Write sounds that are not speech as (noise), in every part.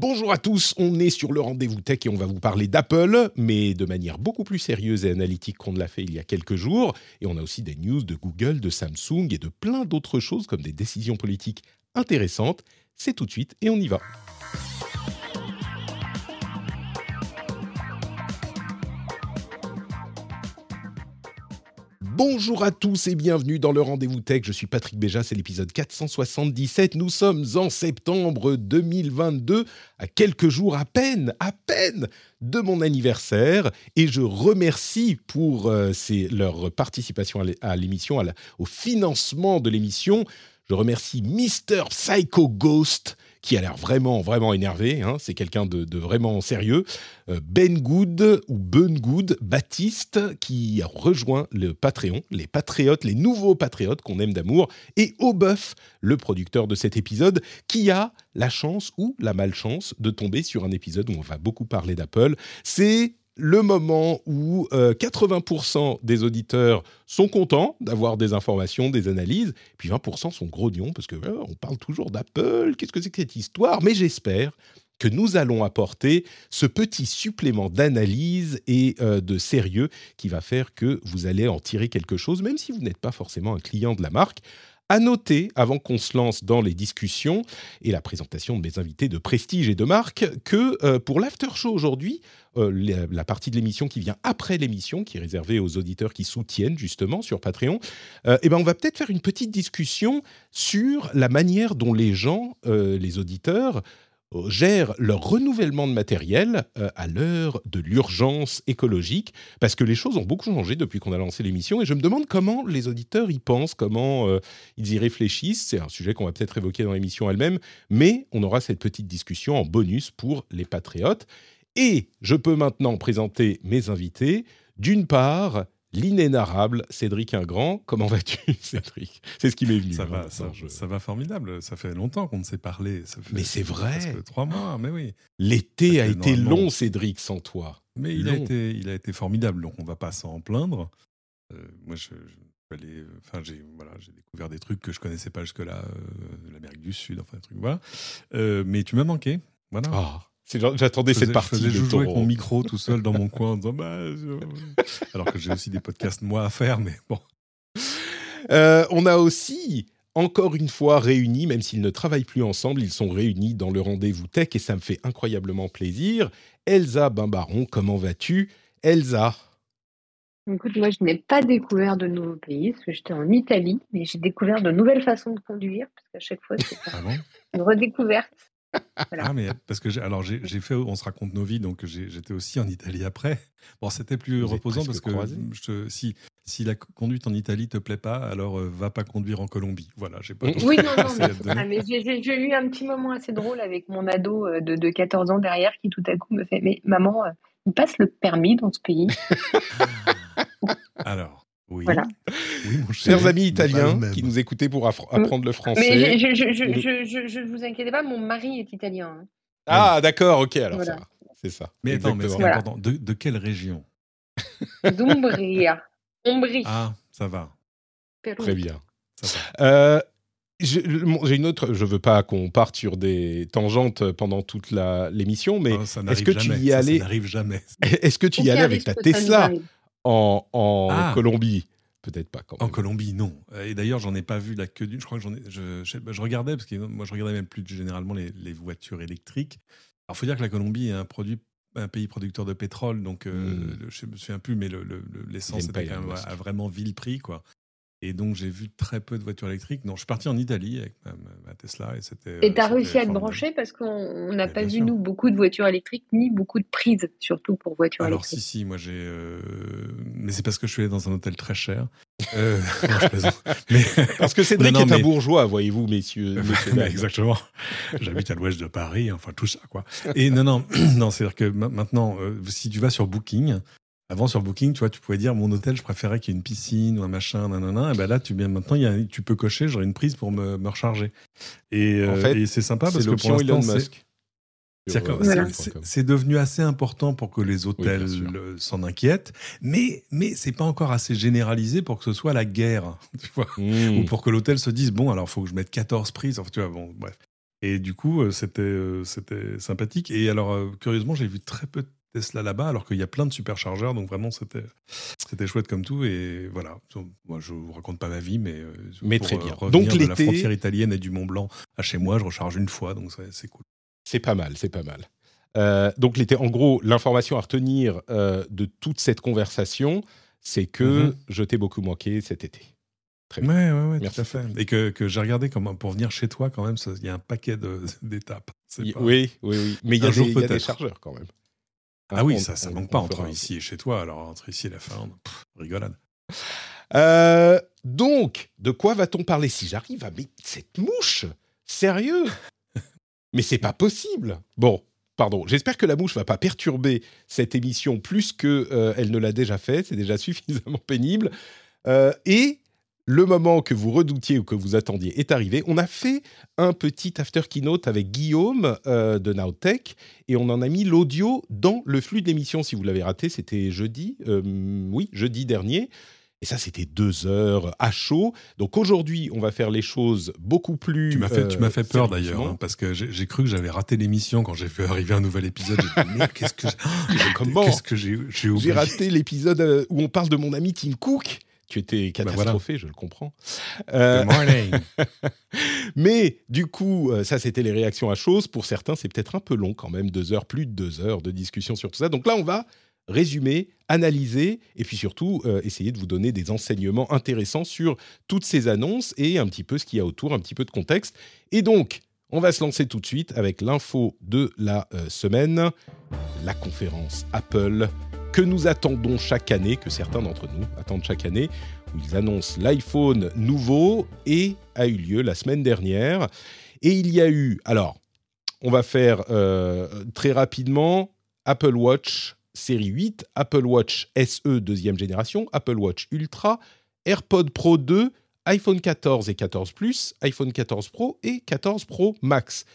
Bonjour à tous, on est sur le rendez-vous tech et on va vous parler d'Apple, mais de manière beaucoup plus sérieuse et analytique qu'on ne l'a fait il y a quelques jours. Et on a aussi des news de Google, de Samsung et de plein d'autres choses comme des décisions politiques intéressantes. C'est tout de suite et on y va. Bonjour à tous et bienvenue dans le Rendez-vous Tech. Je suis Patrick Béja, c'est l'épisode 477. Nous sommes en septembre 2022, à quelques jours à peine, à peine de mon anniversaire. Et je remercie pour euh, leur participation à l'é- à l'émission, au financement de l'émission. Je remercie Mr. Psycho Ghost, qui a l'air vraiment, vraiment énervé. hein. C'est quelqu'un de, vraiment sérieux. Euh, Ben Good ou Ben Good, Baptiste, qui a rejoint le Patreon, les patriotes, les nouveaux patriotes qu'on aime d'amour, et Aubeuf, le producteur de cet épisode, qui a la chance ou la malchance de tomber sur un épisode où on va beaucoup parler d'Apple. C'est le moment où euh, 80% des auditeurs sont contents d'avoir des informations, des analyses, puis 20% sont grognons parce que euh, on parle toujours d'Apple, qu'est-ce que c'est que cette histoire? Mais j'espère que nous allons apporter ce petit supplément d'analyse et euh, de sérieux qui va faire que vous allez en tirer quelque chose, même si vous n'êtes pas forcément un client de la marque. À noter, avant qu'on se lance dans les discussions et la présentation de mes invités de prestige et de marque, que euh, pour l'after show aujourd'hui, euh, la, partie de l'émission qui vient après l'émission, qui est réservée aux auditeurs qui soutiennent justement sur Patreon, euh, eh ben on va peut-être faire une petite discussion sur la manière dont les gens, les auditeurs, gèrent leur renouvellement de matériel euh, à l'heure de l'urgence écologique, parce que les choses ont beaucoup changé depuis qu'on a lancé l'émission, et je me demande comment les auditeurs y pensent, comment euh, ils y réfléchissent. C'est un sujet qu'on va peut-être évoquer dans l'émission elle-même, mais on aura cette petite discussion en bonus pour les patriotes. Et je peux maintenant présenter mes invités. D'une part, l'inénarrable Cédric Ingrand. Comment vas-tu, (laughs) Cédric? C'est ce qui m'est venu. Ça hein, va, ça, je- ça va formidable. Ça fait longtemps qu'on ne s'est parlé. Ça fait Mais c'est vrai. presque trois mois, mais oui. L'été a été normalement- long, Cédric, sans toi. Mais il a, été, il a été formidable, donc on va pas s'en plaindre. Euh, moi, je, enfin, j'ai voilà, j'ai découvert des trucs que je connaissais pas jusque-là, euh, l'Amérique du Sud, enfin des trucs voilà. Euh, mais tu m'as manqué, voilà. Genre- J'attendais cette partie je faisais de jouer avec mon micro tout seul dans mon coin en disant bah, je- alors que j'ai aussi des podcasts moi à faire, mais bon. Euh, on a aussi, encore une fois, réunis, même s'ils ne travaillent plus ensemble, ils sont réunis dans le rendez-vous tech et ça me fait incroyablement plaisir. Elsa Bimbaron, comment vas-tu? Elsa Écoute, moi, je n'ai pas découvert de nouveaux pays, parce que j'étais en Italie, mais j'ai découvert de nouvelles façons de conduire, parce qu'à chaque fois, c'est Ah bon? une redécouverte. Voilà. Ah, mais parce que j'ai, alors j'ai, fait, on se raconte nos vies, donc j'étais aussi en Italie après. Bon, c'était plus Vous reposant parce que je si, si la conduite en Italie te plaît pas, alors euh, va pas conduire en Colombie. Voilà, j'ai pas. Oui, (laughs) non, non, mais, ah, mais j'ai- eu un petit moment assez drôle avec mon ado euh, de, de 14 ans derrière qui tout à coup me fait Mais maman, euh, il passe le permis dans ce pays. (laughs) Alors, oui. Voilà. Oui, mon cher. Chers amis mais italiens même. qui nous écoutaient pour apprendre le Mais français. je, je, je- vous inquiétez pas, mon mari est italien. hein. Ah, d'accord, ok, alors Voilà. ça va. C'est ça. Mais attends, mais c'est. Voilà. important. De, de quelle région? D'Umbria. Umbrie. Ah, ça va. Pérou. Très bien. Ça va. Euh, J'ai une autre. Je veux pas qu'on parte sur des tangentes pendant toute la- l'émission, mais ça est-ce n'arrive que tu jamais. y es Ça, n'arrive jamais. (laughs) Est-ce que tu y allais avec ta Tesla? arrive. En, en Ah. Colombie Peut-être pas quand En. Colombie, non. Et d'ailleurs, j'en ai pas vu la queue d'une. Je crois que j'en ai. Je, je, je regardais parce que moi, je regardais même plus généralement les, les voitures électriques. Alors, faut dire que la Colombie est un produit, un pays producteur de pétrole, donc euh, Mm. le- je me souviens plus, mais le- le- le- l'essence était quand même à, à vraiment vil prix, quoi. Et donc, j'ai vu très peu de voitures électriques. Non, je suis parti en Italie avec ma, Tesla et c'était. Et tu as réussi à te brancher parce qu'on n'a pas vu, nous, beaucoup de voitures électriques ni beaucoup de prises, surtout pour voitures Alors, électriques. Alors, si, si, moi j'ai. Mais c'est parce que je suis allé dans un hôtel très cher. Euh... (laughs) non, mais... (laughs) Parce que Cédric non, non, est un bourgeois, voyez-vous, messieurs. (laughs) messieurs Exactement. J'habite à l'ouest de Paris, enfin tout ça, quoi. Et non, non, (clears throat) non c'est-à-dire que maintenant, euh, si tu vas sur Booking, avant, sur Booking, tu vois, tu pouvais dire mon hôtel, je préférais qu'il y ait une piscine ou un machin, nanana. Et ben là, tu bien maintenant, y a, tu peux cocher, j'aurai une prise pour me, me recharger. Et, en fait, et c'est sympa parce que pour l'instant, c'est devenu assez important pour que les hôtels oui, s'en inquiètent, mais mais c'est pas encore assez généralisé pour que ce soit la guerre, tu vois, mmh. ou pour que l'hôtel se dise bon alors faut que je mette 14 prises, enfin, tu vois, bon bref. Et du coup, c'était c'était sympathique. Et alors curieusement, j'ai vu très peu de Tesla là-bas, alors qu'il y a plein de superchargeurs, donc vraiment c'était c'était chouette comme tout. Et voilà, moi je vous raconte pas ma vie, mais mais très bien. donc de la frontière italienne et du Mont Blanc à chez moi, je recharge une fois, donc c'est cool. C'est pas mal, c'est pas mal. Euh, donc l'été, en gros, l'information à retenir euh, de toute cette conversation, c'est que mm-hmm. je t'ai beaucoup manqué cet été. Très bien. Ouais, ouais, tout à fait. Et que, que j'ai regardé comment, pour venir chez toi, quand même, il y a un paquet (laughs) d'étapes. Oui, oui, oui. Mais il y, a des, y a des chargeurs quand même. Ah, oui, ça ne manque pas entre ici et chez toi. Alors, entre ici et la Finlande, rigolade. Euh, donc, de quoi va-t-on parler si j'arrive à mettre cette mouche? Sérieux? (laughs) Mais c'est pas possible. Bon, pardon. J'espère que la mouche va pas perturber cette émission plus que euh, elle ne l'a déjà fait. C'est déjà (laughs) suffisamment pénible. Euh, et le moment que vous redoutiez ou que vous attendiez est arrivé. On a fait un petit after keynote avec Guillaume euh, de Nowtech et on en a mis l'audio dans le flux de l'émission. Si vous l'avez raté, c'était jeudi, euh, oui, jeudi dernier. Et ça, c'était deux heures à chaud. Donc aujourd'hui, on va faire les choses beaucoup plus. Tu m'as fait, tu m'as fait peur d'ailleurs, hein, parce que j'ai cru que j'avais raté l'émission quand j'ai vu arriver un nouvel épisode. J'ai dit, mais qu'est-ce que, (laughs) (gasps) comment Qu'est-ce que j'ai, j'ai oublié? J'ai raté l'épisode euh, où on parle de mon ami Tim Cook. Tu étais bah, catastrophé, je le comprends. Euh... Good morning. (laughs) Mais du coup, euh, ça, c'était les réactions à choses. Pour certains, c'est peut-être un peu long quand même, deux heures, plus de deux heures de discussion sur tout ça. Donc là, on va résumer, analyser et puis surtout euh, essayer de vous donner des enseignements intéressants sur toutes ces annonces et un petit peu ce qu'il y a autour, un petit peu de contexte. Et donc, on va se lancer tout de suite avec l'info de la euh, semaine, la conférence Apple que nous attendons chaque année, que certains d'entre nous attendent chaque année, où ils annoncent l'iPhone nouveau et a eu lieu la semaine dernière. Et il y a eu, alors, on va faire euh, très rapidement Apple Watch série 8, Apple Watch SE deuxième génération, Apple Watch Ultra, AirPod Pro 2, iPhone 14 et 14 Plus, iPhone 14 Pro et 14 Pro Max.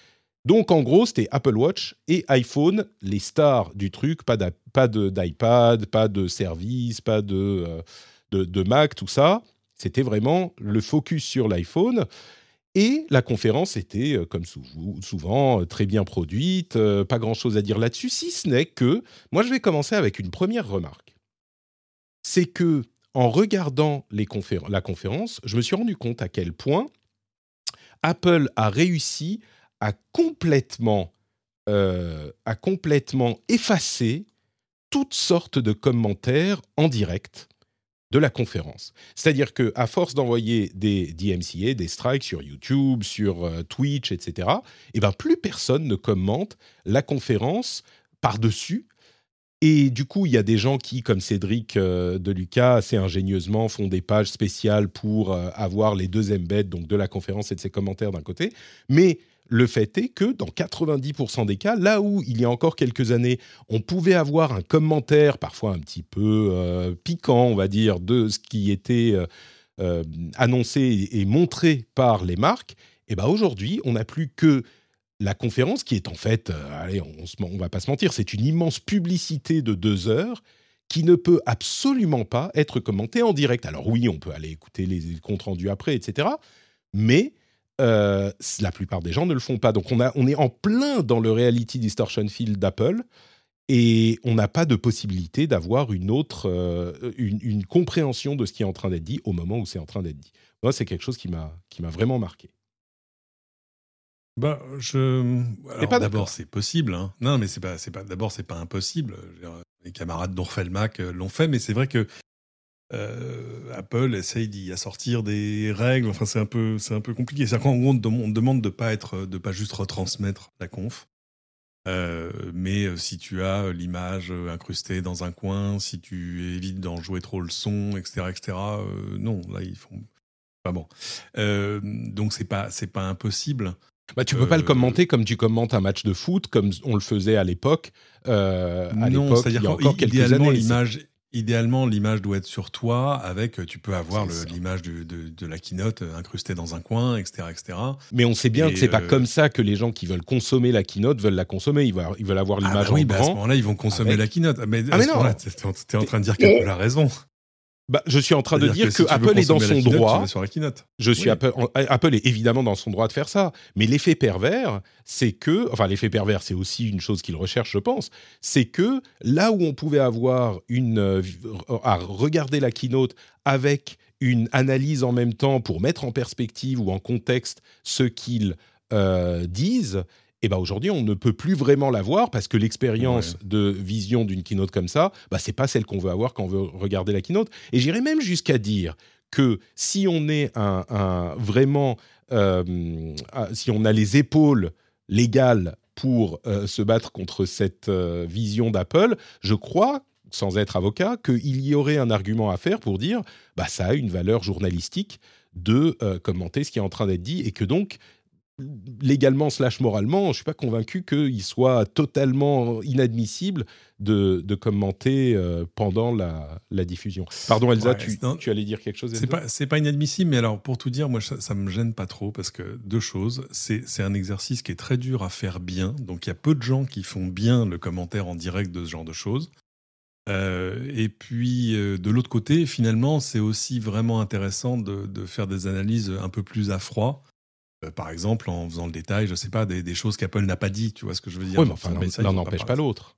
Donc en gros, c'était Apple Watch et iPhone, les stars du truc, pas d'iPad, pas de service, pas euh, de, de, Mac, tout ça. C'était vraiment le focus sur l'iPhone. Et la conférence était, euh, comme souvent, euh, très bien produite, pas grand-chose à dire là-dessus, si ce n'est que, moi je vais commencer avec une première remarque. C'est que, en regardant les la conférence, je me suis rendu compte à quel point Apple a réussi a complètement, euh, a complètement effacé toutes sortes de commentaires en direct de la conférence. C'est-à-dire que à force d'envoyer des DMCA, des strikes sur YouTube, sur euh, Twitch, etc., et eh ben plus personne ne commente la conférence par-dessus. Et du coup, il y a des gens qui, comme Cédric euh, de assez ingénieusement font des pages spéciales pour avoir les deux embeds, donc de la conférence et de ses commentaires d'un côté. Mais le fait est que dans 90% des cas, là où il y a encore quelques années, on pouvait avoir un commentaire parfois un petit peu euh, piquant, on va dire, de ce qui était euh, euh, annoncé et montré par les marques, et eh ben aujourd'hui, on n'a plus que la conférence qui est en fait, allez, on ne va pas se mentir, c'est une immense publicité de deux heures qui ne peut absolument pas être commentée en direct. Alors oui, on peut aller écouter les comptes rendus après, etc. Mais euh, la plupart des gens ne le font pas. Donc on, a, on est en plein dans le reality distortion field d'Apple et on n'a pas de possibilité d'avoir une autre, euh, une, compréhension de ce qui est en train d'être dit au moment où c'est en train d'être dit. Moi, c'est quelque chose qui m'a qui m'a vraiment marqué. Bah, je. d'abord, c'est possible. Hein. Non, mais c'est pas, c'est pas. D'abord, c'est pas impossible. les camarades d'Orphelmac euh, l'ont fait, mais c'est vrai que Apple essaye d'y assortir des règles. Enfin, c'est un peu, c'est un peu compliqué. C'est quand on, demande de pas être, de pas juste retransmettre la conf. mais si tu as l'image incrustée dans un coin, si tu évites d'en jouer trop le son, etc., etc., non, là ils font. Pas bon. donc c'est pas, c'est pas impossible. Bah, tu peux pas le commenter comme tu commentes un match de foot, comme on le faisait à l'époque. Euh, non, c'est-à-dire qu'idéalement l'image, idéalement l'image doit être sur toi, avec tu peux avoir l'image de, de, la keynote incrustée dans un coin, etc., etc. Mais on sait bien que c'est pas euh, comme ça que les gens qui veulent consommer la keynote veulent la consommer. Ils veulent, ils veulent avoir ah l'image ah bah oui, en bah, À ce moment-là, ils vont consommer la keynote. Mais, ah mais non, t'es en train de dire qu'Apple a raison. Bah, je suis en train de dire que, Apple est dans son droit. Je suis Apple, Apple, est évidemment dans son droit de faire ça, mais l'effet pervers, c'est que, enfin l'effet pervers, c'est aussi une chose qu'il recherche, je pense, c'est que là où on pouvait avoir une euh, à regarder la keynote avec une analyse en même temps pour mettre en perspective ou en contexte ce qu'ils euh, disent, et ben aujourd'hui, on ne peut plus vraiment l'avoir parce que l'expérience de vision d'une keynote comme ça, bah, c'est pas celle qu'on veut avoir quand on veut regarder la keynote. Et j'irais même jusqu'à dire que si on est un, vraiment, euh, si on a les épaules légales pour euh, se battre contre cette euh, vision d'Apple, je crois sans être avocat, qu'il y aurait un argument à faire pour dire bah ça a une valeur journalistique de commenter ce qui est en train d'être dit et que donc légalement slash moralement, je ne suis pas convaincu qu'il soit totalement inadmissible de, de commenter euh, pendant la, la, diffusion. Pardon Elsa, tu, tu, allais dire quelque chose C'est pas, pas inadmissible, mais alors pour tout dire, moi ça, ne me gêne pas trop parce que deux choses, c'est un exercice qui est très dur à faire bien, donc il y a peu de gens qui font bien le commentaire en direct de ce genre de choses. Euh, et puis euh, de l'autre côté, finalement, c'est aussi vraiment intéressant de, de, faire des analyses un peu plus à froid par exemple, en faisant le détail, je sais pas, des, choses qu'Apple n'a pas dit, tu vois ce que je veux dire Oui, mais enfin, l'un n'empêche pas, l'autre.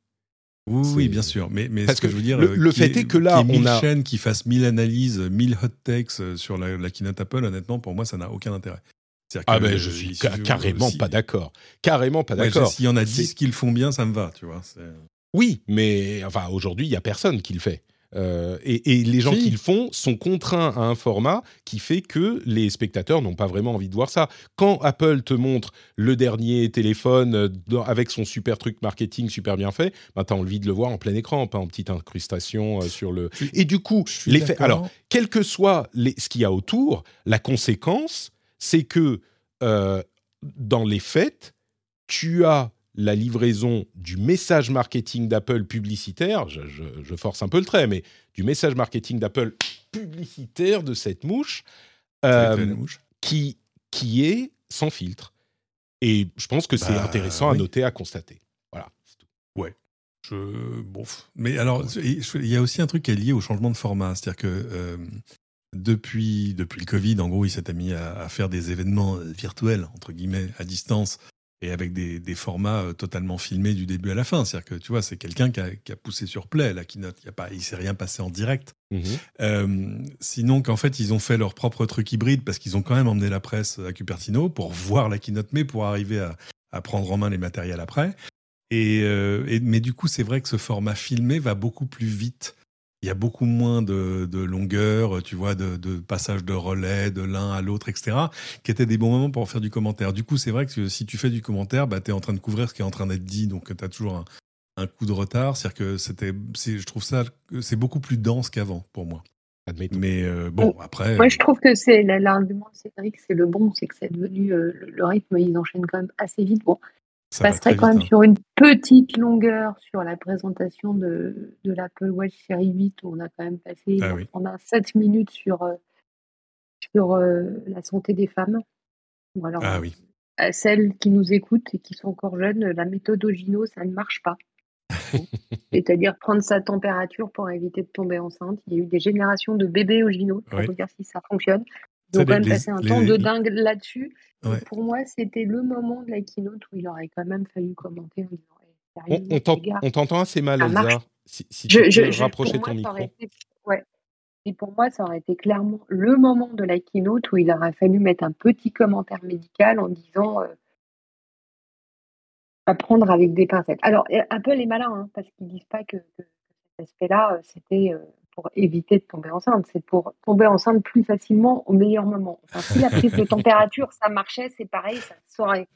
Oui, bien sûr. Mais, mais Parce ce que, je veux dire, le, fait est, que là, on a chaîne qui fasse 1000 analyses, 1000 hot takes euh, sur la, la keynote Apple, honnêtement, pour moi, ça n'a aucun intérêt. Ah ben, je suis carrément pas d'accord. Carrément pas d'accord. S'il y en a 10 qui le font bien, ça me va, tu vois. Oui, mais enfin, aujourd'hui, il y a personne qui le fait. Euh, et, les gens qui le font sont contraints à un format qui fait que les spectateurs n'ont pas vraiment envie de voir ça. Quand Apple te montre le dernier téléphone euh, avec son super truc marketing super bien fait, bah, tu as envie de le voir en plein écran, pas en petite incrustation euh, sur le... Et du coup, l'effet... Alors, quel que soit les, ce qu'il y a autour, la conséquence, c'est que dans les fêtes, tu as la livraison du message marketing d'Apple publicitaire, je, force un peu le trait, mais du message marketing d'Apple publicitaire de cette mouche, euh, Qui, qui est sans filtre. Et je pense que c'est bah, intéressant à noter, à constater. Voilà, c'est tout. Ouais. Je... Bon. Mais alors, il y a aussi un truc qui est lié au changement de format. C'est-à-dire que euh, depuis, depuis le Covid, en gros, il s'est mis à, à, faire des événements virtuels, entre guillemets, à distance, et avec des, des, formats euh, totalement filmés du début à la fin. C'est-à-dire que tu vois, c'est quelqu'un qui a, qui a, poussé sur play la keynote. Il ne s'est rien passé en direct. Mhm. Euh, sinon, qu'en fait, ils ont fait leur propre truc hybride parce qu'ils ont quand même emmené la presse à Cupertino pour voir la keynote, mais pour arriver à, à prendre en main les matériels après. Et, euh, et mais du coup, c'est vrai que ce format filmé va beaucoup plus vite il y a beaucoup moins de, de longueur, tu vois, de, de, passage de relais de l'un à l'autre, etc., qui étaient des bons moments pour faire du commentaire. Du coup, c'est vrai que si tu fais du commentaire, bah, tu es en train de couvrir ce qui est en train d'être dit, donc tu as toujours un, un, coup de retard. C'est-à-dire que c'était, je trouve ça, c'est beaucoup plus dense qu'avant pour moi. Mais euh, bon, après. Moi, je trouve que c'est l'argument de Cédric, c'est le bon, c'est que c'est devenu euh, le rythme, ils enchaînent quand même assez vite. Bon, ça passerait quand même hein. sur une petite longueur sur la présentation de, de l'Apple Watch série 8 où on a quand même passé ah pendant 7 minutes sur, euh, sur euh, la santé des femmes. alors, ah oui. À celles qui nous écoutent et qui sont encore jeunes, la méthode Ogino, ça ne marche pas. (laughs) C'est-à-dire prendre sa température pour éviter de tomber enceinte. Il y a eu des générations de bébés Ogino pour dire si ça fonctionne. Ils ont quand même passé un temps de dingue là-dessus. Pour moi, c'était le moment de la keynote où il aurait quand même fallu commenter en disant eh, On, t'entend assez mal, Elsa. Si, si tu je, peux rapprocher ton micro. ouais. Et pour moi, ça aurait été clairement le moment de la keynote où il aurait fallu mettre un petit commentaire médical en disant euh, à prendre avec des pincettes. Alors, Apple est malin, hein, parce qu'ils disent pas que, cet aspect-là, euh, c'était euh, pour éviter de tomber enceinte, c'est pour tomber enceinte plus facilement au meilleur moment. Enfin, si la prise de (laughs) température, ça marchait, c'est pareil, ça se saurait.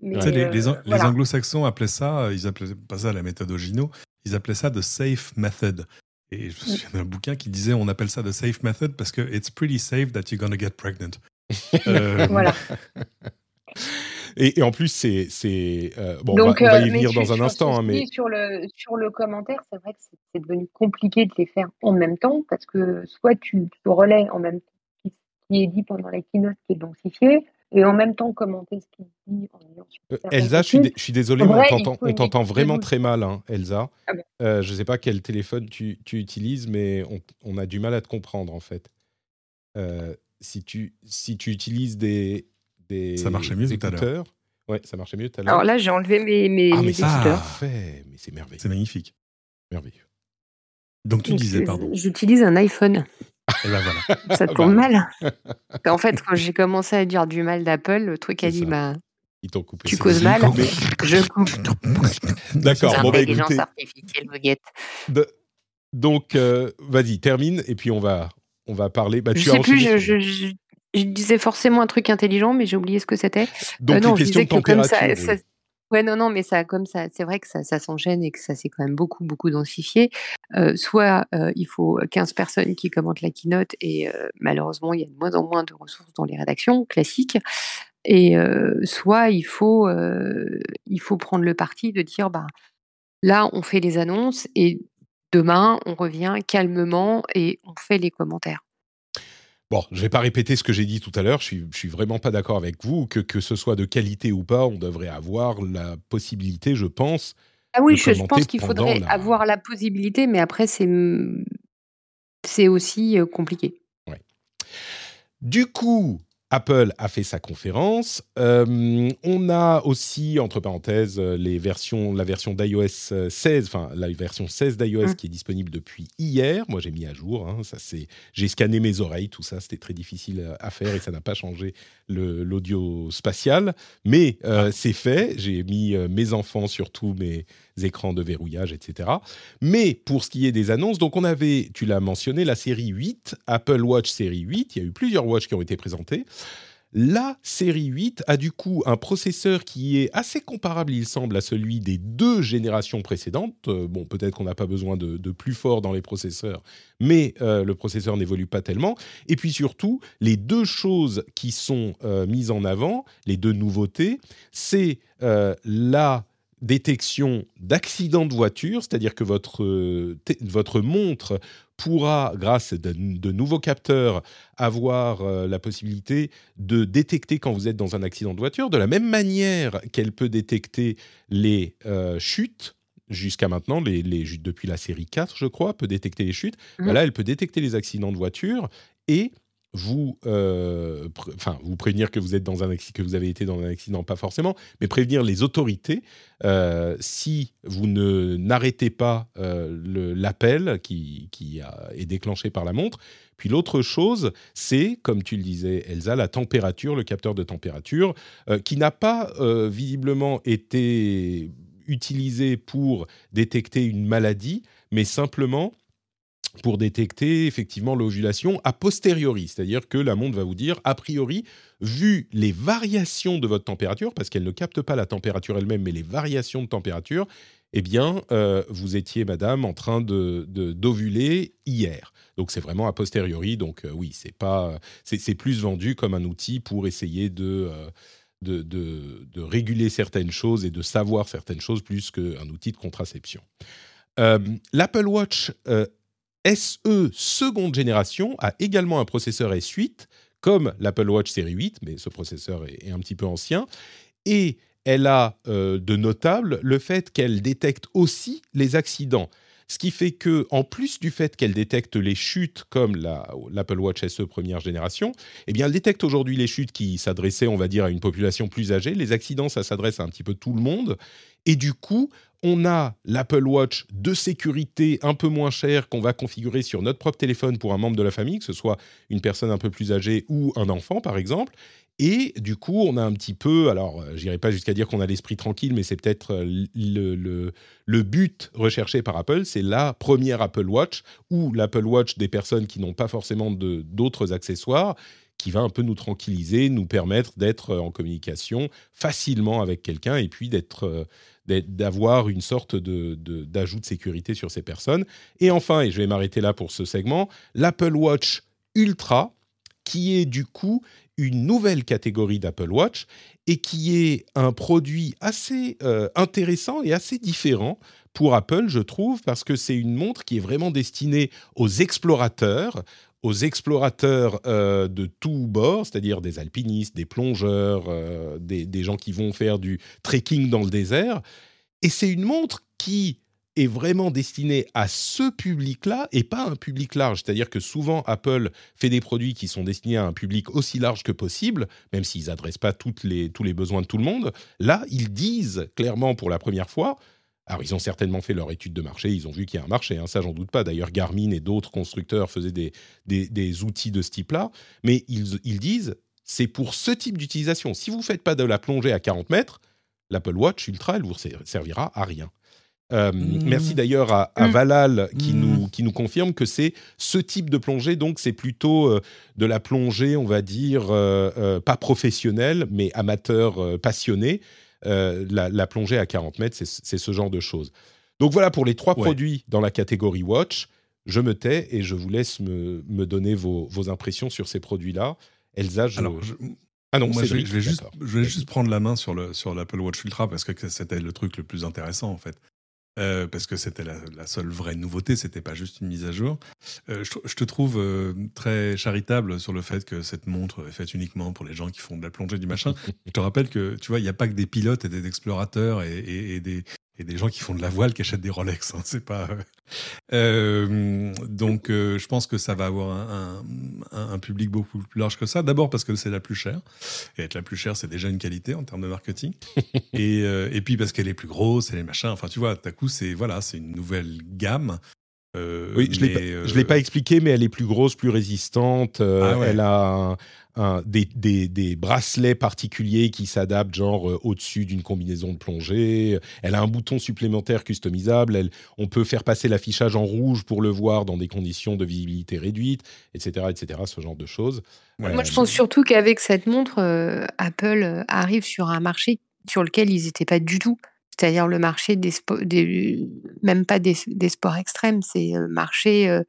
les, les, anglo-saxons appelaient ça, ils appelaient pas ça la méthode Ogino, ils appelaient ça the safe method. Et je me souviens d'un bouquin qui disait on appelle ça the safe method parce que it's pretty safe that you're gonna get pregnant. (laughs) Euh, voilà. (laughs) Et, en plus, c'est. Euh, bon, on, va, y euh, venir dans un instant. Hein, mais... sur, le, sur le commentaire, c'est vrai que c'est devenu compliqué de les faire en même temps parce que soit tu, tu relais en même temps ce qui est dit pendant la keynote qui est densifié, et en même temps commenter ce qu'il dit en disant euh, Elsa, je suis, je suis, désolé, on t'entend vraiment très mal, hein, Elsa. Ah je ne sais pas quel téléphone tu, tu utilises, mais on, on, a du mal à te comprendre en fait. si, tu, si tu utilises des, ça marchait mieux tout à l'heure. Ouais, ça marchait mieux tout à l'heure. Alors là, j'ai enlevé mes, mes, ah, mais écouteurs. mais c'est merveilleux. C'est magnifique. Merveilleux. Donc tu disais, pardon. J'utilise un iPhone. Et ben voilà. Ça tombe bah. mal. (laughs) en fait, quand j'ai commencé à dire du mal d'Apple, le truc a dit bah, Ils t'ont coupé. Tu causes mal, je coupe. (laughs) D'accord. Bon, bah, écoutez. de... Donc, euh, vas-y, termine, et puis on va, on va parler. Bah, je tu sais plus, je, je, je disais forcément un truc intelligent, mais j'ai oublié ce que c'était. Donc, euh, non, je disais que comme ça, Ouais, non, non, mais ça, comme ça, c'est vrai que ça, ça s'enchaîne et que ça s'est quand même beaucoup, beaucoup densifié. Euh, soit euh, il faut 15 personnes qui commentent la keynote et malheureusement, il y a de moins en moins de ressources dans les rédactions classiques. Et soit il faut, il faut prendre le parti de dire, bah, là, on fait les annonces et demain, on revient calmement et on fait les commentaires. Bon, je ne vais pas répéter ce que j'ai dit tout à l'heure, je suis, suis vraiment pas d'accord avec vous, que, que ce soit de qualité ou pas, on devrait avoir la possibilité, je pense. Ah oui, je, pense qu'il faudrait avoir la possibilité, mais après, c'est, c'est aussi euh, compliqué. Ouais. Du coup, Apple a fait sa conférence. Euh, on a aussi, entre parenthèses, les versions, la version d'iOS 16, euh, enfin la version 16 d'iOS mmh. qui est disponible depuis hier. Moi, j'ai mis à jour. Hein, ça, c'est, j'ai scanné mes oreilles, tout ça, c'était très difficile à faire et ça n'a pas changé l'audio spatial. Mais euh, ah. c'est fait. J'ai mis mes enfants sur tous mes écrans de verrouillage, etc. Mais pour ce qui est des annonces, donc on avait, tu l'as mentionné, la série 8, Apple Watch série 8. Il y a eu plusieurs watches qui ont été présentés. La série 8 a du coup un processeur qui est assez comparable, il semble, à celui des deux générations précédentes. Euh, bon, peut-être qu'on n'a pas besoin de, plus fort dans les processeurs, mais euh, le processeur n'évolue pas tellement. Et puis surtout, les deux choses qui sont euh, mises en avant, les deux nouveautés, c'est la détection d'accidents de voiture, c'est-à-dire que votre, votre montre pourra, grâce à de, nouveaux capteurs, avoir euh, la possibilité de détecter quand vous êtes dans un accident de voiture, de la même manière qu'elle peut détecter les euh, chutes. Jusqu'à maintenant, les, depuis la série 4, je crois, peut détecter les chutes. Mmh. Là, elle peut détecter les accidents de voiture et vous, euh, vous prévenir que vous êtes dans un que vous avez été dans un accident, pas forcément, mais prévenir les autorités euh, si vous n'arrêtez pas euh, l'appel qui, qui est déclenché par la montre. Puis l'autre chose, c'est, comme tu le disais, Elsa, la température, le capteur de température, qui n'a pas visiblement été utilisé pour détecter une maladie, mais simplement pour détecter effectivement l'ovulation a posteriori, c'est-à-dire que la montre va vous dire, a priori, vu les variations de votre température, parce qu'elle ne capte pas la température elle-même, mais les variations de température, eh bien, euh, vous étiez, madame, en train de, d'ovuler hier. Donc, c'est vraiment a posteriori. Donc, euh, oui, c'est pas, c'est, plus vendu comme un outil pour essayer euh, de, de, de, réguler certaines choses et de savoir certaines choses plus qu'un outil de contraception. L'Apple Watch SE seconde génération a également un processeur S8, comme l'Apple Watch série 8, mais ce processeur est, un petit peu ancien. Et elle a euh, de notable le fait qu'elle détecte aussi les accidents. Ce qui fait que, en plus du fait qu'elle détecte les chutes comme l'Apple Watch SE première génération, eh bien, elle détecte aujourd'hui les chutes qui s'adressaient, on va dire, à une population plus âgée. Les accidents, ça s'adresse à un petit peu tout le monde. Et du coup, on a l'Apple Watch de sécurité un peu moins cher qu'on va configurer sur notre propre téléphone pour un membre de la famille, que ce soit une personne un peu plus âgée ou un enfant, par exemple. Et du coup, on a un petit peu, alors euh, j'irai pas jusqu'à dire qu'on a l'esprit tranquille, mais c'est peut-être euh, le, le, le, but recherché par Apple, c'est la première Apple Watch ou l'Apple Watch des personnes qui n'ont pas forcément d'autres accessoires, qui va un peu nous tranquilliser, nous permettre d'être en communication facilement avec quelqu'un et puis d'être d'avoir une sorte d'ajout de, sécurité sur ces personnes. Et enfin, et je vais m'arrêter là pour ce segment, l'Apple Watch Ultra, qui est du coup une nouvelle catégorie d'Apple Watch et qui est un produit assez euh, intéressant et assez différent pour Apple, je trouve, parce que c'est une montre qui est vraiment destinée aux explorateurs, aux explorateurs euh, de tous bords, c'est-à-dire des alpinistes, des plongeurs, euh, des, gens qui vont faire du trekking dans le désert. Et c'est une montre qui est vraiment destinée à ce public-là et pas un public large. C'est-à-dire que souvent, Apple fait des produits qui sont destinés à un public aussi large que possible, même s'ils n'adressent pas les, tous les besoins de tout le monde. Là, ils disent clairement pour la première fois, alors, ils ont certainement fait leur étude de marché, ils ont vu qu'il y a un marché, hein, ça j'en doute pas. D'ailleurs, Garmin et d'autres constructeurs faisaient des, des, outils de ce type-là, mais ils, ils disent, c'est pour ce type d'utilisation. Si vous ne faites pas de la plongée à 40 mètres, l'Apple Watch Ultra, elle vous servira à rien. Euh, mmh. Merci d'ailleurs à, à, mmh. Valal qui, mmh. nous, qui nous confirme que c'est ce type de plongée, donc c'est plutôt euh, de la plongée, on va dire, euh, pas professionnelle, mais amateur passionné. La, la, plongée à 40 mètres, c'est ce genre de choses. Donc voilà pour les trois ouais. produits dans la catégorie Watch. Je me tais et je vous laisse me, me donner vos, vos, impressions sur ces produits-là. Elsa, je... Alors, je... Ah non, Moi, je, je, vais juste, je vais juste prendre la main sur l'Apple sur Watch Ultra parce que c'était le truc le plus intéressant en fait. Euh, parce que c'était la, la, seule vraie nouveauté, c'était pas juste une mise à jour. Euh, je, je, te trouve euh, très charitable sur le fait que cette montre est faite uniquement pour les gens qui font de la plongée du machin. (laughs) je te rappelle que tu vois, il n'y a pas que des pilotes et des explorateurs et, et, et des, et des gens qui font de la voile qui achètent des Rolex. Hein, c'est pas. Euh, donc, euh, je pense que ça va avoir un, un, un, public beaucoup plus large que ça. D'abord parce que c'est la plus chère. Et être la plus chère, c'est déjà une qualité en termes de marketing. (laughs) et, euh, et puis parce qu'elle est plus grosse, et les machins. Enfin, tu vois, à coup, c'est voilà, c'est une nouvelle gamme. Oui, je ne l'ai pas expliqué, mais elle est plus grosse, plus résistante. Ah ouais. Elle a un, des, des, des, bracelets particuliers qui s'adaptent genre euh, au-dessus d'une combinaison de plongée. Elle a un bouton supplémentaire customisable. Elle, on peut faire passer l'affichage en rouge pour le voir dans des conditions de visibilité réduite, etc., etc. Ce genre de choses. Ouais. Moi, je pense surtout qu'avec cette montre, euh, Apple arrive sur un marché sur lequel ils n'étaient pas du tout c'est-à-dire le marché des, des même pas des, des sports extrêmes, c'est le marché euh,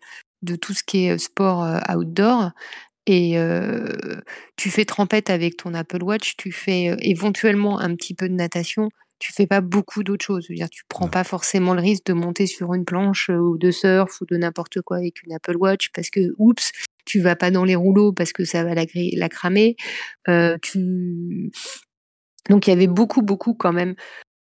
de tout ce qui est sport euh, outdoor. Et euh, tu fais trempette avec ton Apple Watch, tu fais éventuellement un petit peu de natation, tu fais pas beaucoup d'autres choses. Je veux dire, tu prends non. pas forcément le risque de monter sur une planche ou de surf ou de n'importe quoi avec une Apple Watch parce que, oups, tu vas pas dans les rouleaux parce que ça va la, la cramer. Euh, tu... Donc il y avait beaucoup, beaucoup quand même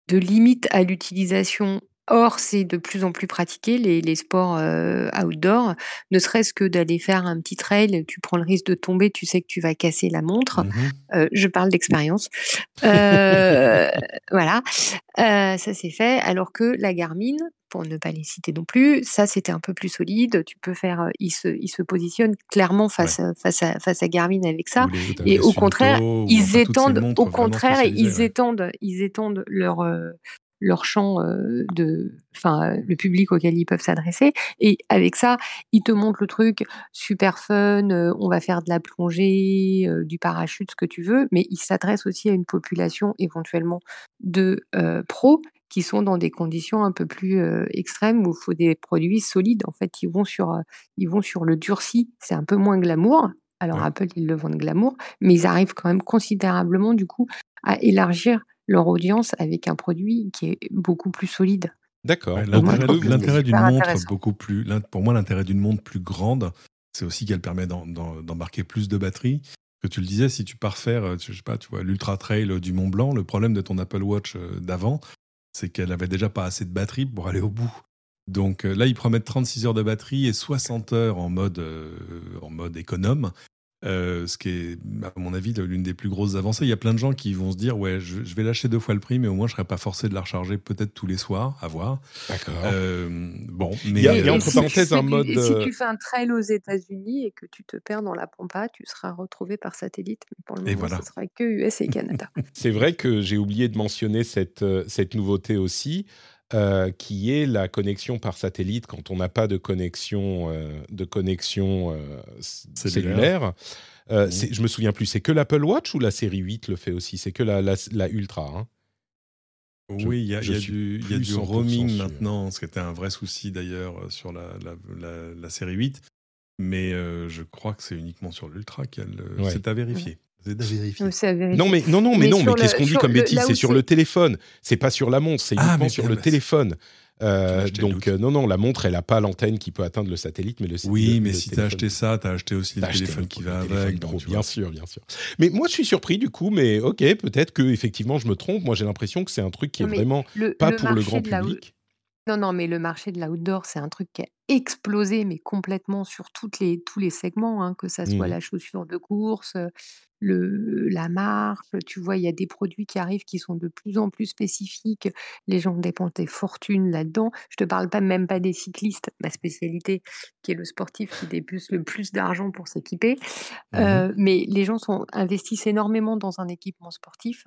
de limite à l'utilisation. Or, c'est de plus en plus pratiqué, les, les sports euh, outdoor, ne serait-ce que d'aller faire un petit trail, tu prends le risque de tomber, tu sais que tu vas casser la montre. Mmh euh, je parle d'expérience. (laughs) Euh, voilà, euh, ça c'est fait. Alors que la Garmin, pour ne pas les citer non plus, ça c'était un peu plus solide. Tu peux faire, il se, il se positionne clairement face, ouais. à, face, à, face à Garmin avec ça. Et au contraire, ils étendent, au contraire, ils étendent, ils étendent leur leur champ euh, de, enfin, le public auquel ils peuvent s'adresser. Et avec ça, ils te montrent le truc super fun, euh, on va faire de la plongée, euh, du parachute, ce que tu veux, mais ils s'adressent aussi à une population éventuellement de pros qui sont dans des conditions un peu plus euh, extrêmes où il faut des produits solides. En fait, ils vont sur, euh, ils vont sur le durci. C'est un peu moins glamour. Alors ouais. Apple, ils le vendent glamour, mais ils arrivent quand même considérablement du coup à élargir leur audience avec un produit qui est beaucoup plus solide. D'accord. Ouais, l'intérêt d'une montre beaucoup plus, pour moi, l'intérêt d'une montre plus grande, c'est aussi qu'elle permet d'embarquer plus de batterie. Que tu le disais, si tu pars faire, je sais pas, tu vois, l'ultra trail du Mont Blanc, le problème de ton Apple Watch euh, d'avant, c'est qu'elle avait déjà pas assez de batterie pour aller au bout. Donc euh, là, ils promettent 36 heures de batterie et 60 heures en mode, euh, en mode économe. Euh, ce qui est, à mon avis, l'une des plus grosses avancées. Il y a plein de gens qui vont se dire Ouais, je, vais lâcher deux fois le prix, mais au moins je ne serai pas forcé de la recharger peut-être tous les soirs, à voir. D'accord. Euh, bon, mais. Il y a, entre parenthèses un mode. Et si tu fais un trail aux États-Unis et que tu te perds dans la pampa, tu seras retrouvé par satellite. Mais pour le moment, voilà. ce sera que US et Canada. (laughs) C'est vrai que j'ai oublié de mentionner cette, cette nouveauté aussi. Euh, qui est la connexion par satellite quand on n'a pas de connexion, euh, de connexion euh, cellulaire. Mmh. Je me souviens plus, c'est que l'Apple Watch ou la série 8 le fait aussi? C'est que la, la, Ultra hein oui, il y a, y a du, y a du roaming maintenant, ce qui était un vrai souci d'ailleurs sur la, la, série 8. Mais je crois que c'est uniquement sur l'Ultra qu'elle. C'est à vérifier. Non mais non non mais, non mais qu'est-ce qu'on dit comme bêtise? C'est sur le téléphone. C'est pas sur la montre. C'est ah, uniquement sur le téléphone. Euh, donc euh, non non la montre elle a pas l'antenne qui peut atteindre le satellite mais le oui mais si tu as acheté ça tu as acheté aussi le téléphone qui va avec bien sûr bien sûr. Mais moi je suis surpris du coup mais ok peut-être que effectivement je me trompe. Moi j'ai l'impression que c'est un truc qui est vraiment pas pour le grand public non, non, mais le marché de l'outdoor, c'est un truc qui a explosé, mais complètement sur toutes les, tous les segments, hein, que ça soit mmh. la chaussure de course, le, la marche. Tu vois, il y a des produits qui arrivent qui sont de plus en plus spécifiques. Les gens dépensent des fortunes là-dedans. Je te parle pas même pas des cyclistes, ma spécialité, qui est le sportif qui dépense le plus d'argent pour s'équiper. Mmh mais les gens sont, investissent énormément dans un équipement sportif,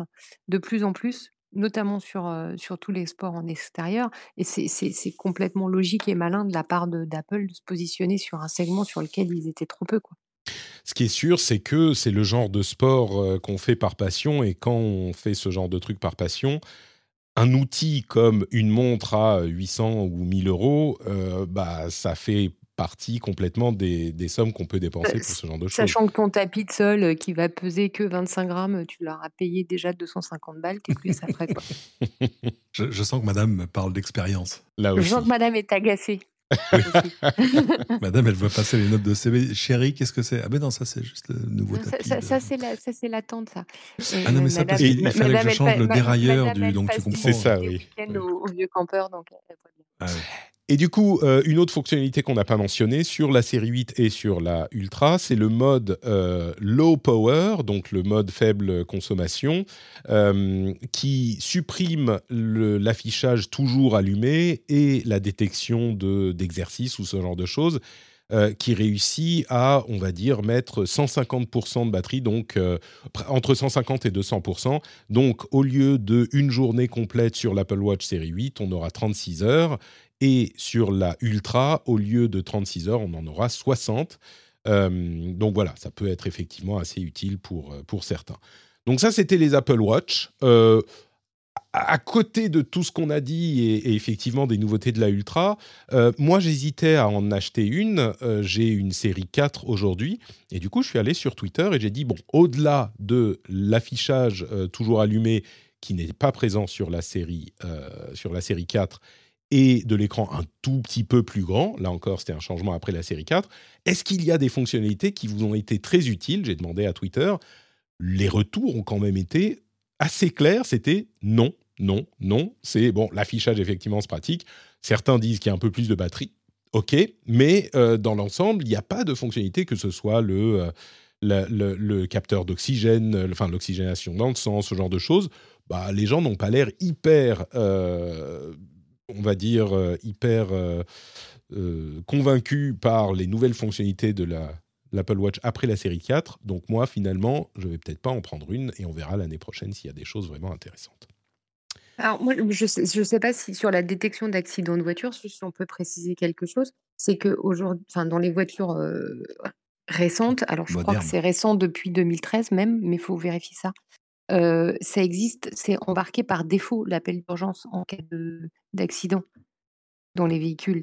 de plus en plus notamment sur, sur tous les sports en extérieur. Et c'est complètement logique et malin de la part d'Apple de, se positionner sur un segment sur lequel ils étaient trop peu. Quoi. Ce qui est sûr, c'est que c'est le genre de sport qu'on fait par passion. Et quand on fait ce genre de truc par passion, un outil comme une montre à 800 ou 1000 euros, bah, ça fait partie complètement des, des sommes qu'on peut dépenser pour ce genre de choses. Sachant que ton tapis de sol euh, qui va peser que 25 grammes, tu leur as payé déjà 250 balles, t'es plus après quoi. (laughs) je, je, sens que madame parle d'expérience. Je sens que madame est agacée. (laughs) Madame, elle voit passer les notes de CV. Chérie, qu'est-ce que c'est? Ah ben non, ça c'est juste le nouveau tapis. Ça, ça, c'est la, tente, ça. ah non, mais ça, parce qu'il fallait que je change le dérailleur du. Donc tu comprends. C'est ça, oui. Au, vieux campeur, donc. Ah, oui. Et du coup, euh, une autre fonctionnalité qu'on n'a pas mentionnée sur la série 8 et sur la Ultra, c'est le mode euh, low power, donc le mode faible consommation, euh, qui supprime l'affichage toujours allumé et la détection d'exercice ou ce genre de choses. qui réussit à, on va dire, mettre 150% de batterie, donc entre 150 et 200%. Donc, au lieu de une journée complète sur l'Apple Watch série 8, on aura 36 heures et sur la Ultra, au lieu de 36 heures, on en aura 60. Euh, donc voilà, ça peut être effectivement assez utile pour, euh, pour certains. Donc ça, c'était les Apple Watch. Euh, à côté de tout ce qu'on a dit et, effectivement des nouveautés de la Ultra, moi j'hésitais à en acheter une. j'ai une série 4 aujourd'hui et du coup je suis allé sur Twitter et j'ai dit bon, au-delà de l'affichage toujours allumé qui n'est pas présent sur la série sur la série 4 et de l'écran un tout petit peu plus grand, là encore c'était un changement après la série 4, est-ce qu'il y a des fonctionnalités qui vous ont été très utiles? J'ai demandé à Twitter, les retours ont quand même été assez clairs, c'était non, non, non, c'est bon, l'affichage effectivement c'est pratique, certains disent qu'il y a un peu plus de batterie, ok, mais euh, dans l'ensemble il n'y a pas de fonctionnalité que ce soit le... Euh, capteur d'oxygène, enfin l'oxygénation dans le sang, ce genre de choses, bah, les gens n'ont pas l'air hyper euh, on va dire, euh, hyper euh, euh, convaincu par les nouvelles fonctionnalités de la, l'Apple Watch après la série 4. Donc moi, finalement, je vais peut-être pas en prendre une et on verra l'année prochaine s'il y a des choses vraiment intéressantes. Alors moi, je ne sais, sais, pas si sur la détection d'accidents de voiture, si on peut préciser quelque chose, c'est que aujourd'hui, enfin dans les voitures récentes, alors je crois que c'est récent depuis 2013 même, mais il faut vérifier ça ça existe, c'est embarqué par défaut l'appel d'urgence en cas d'accident dans les véhicules.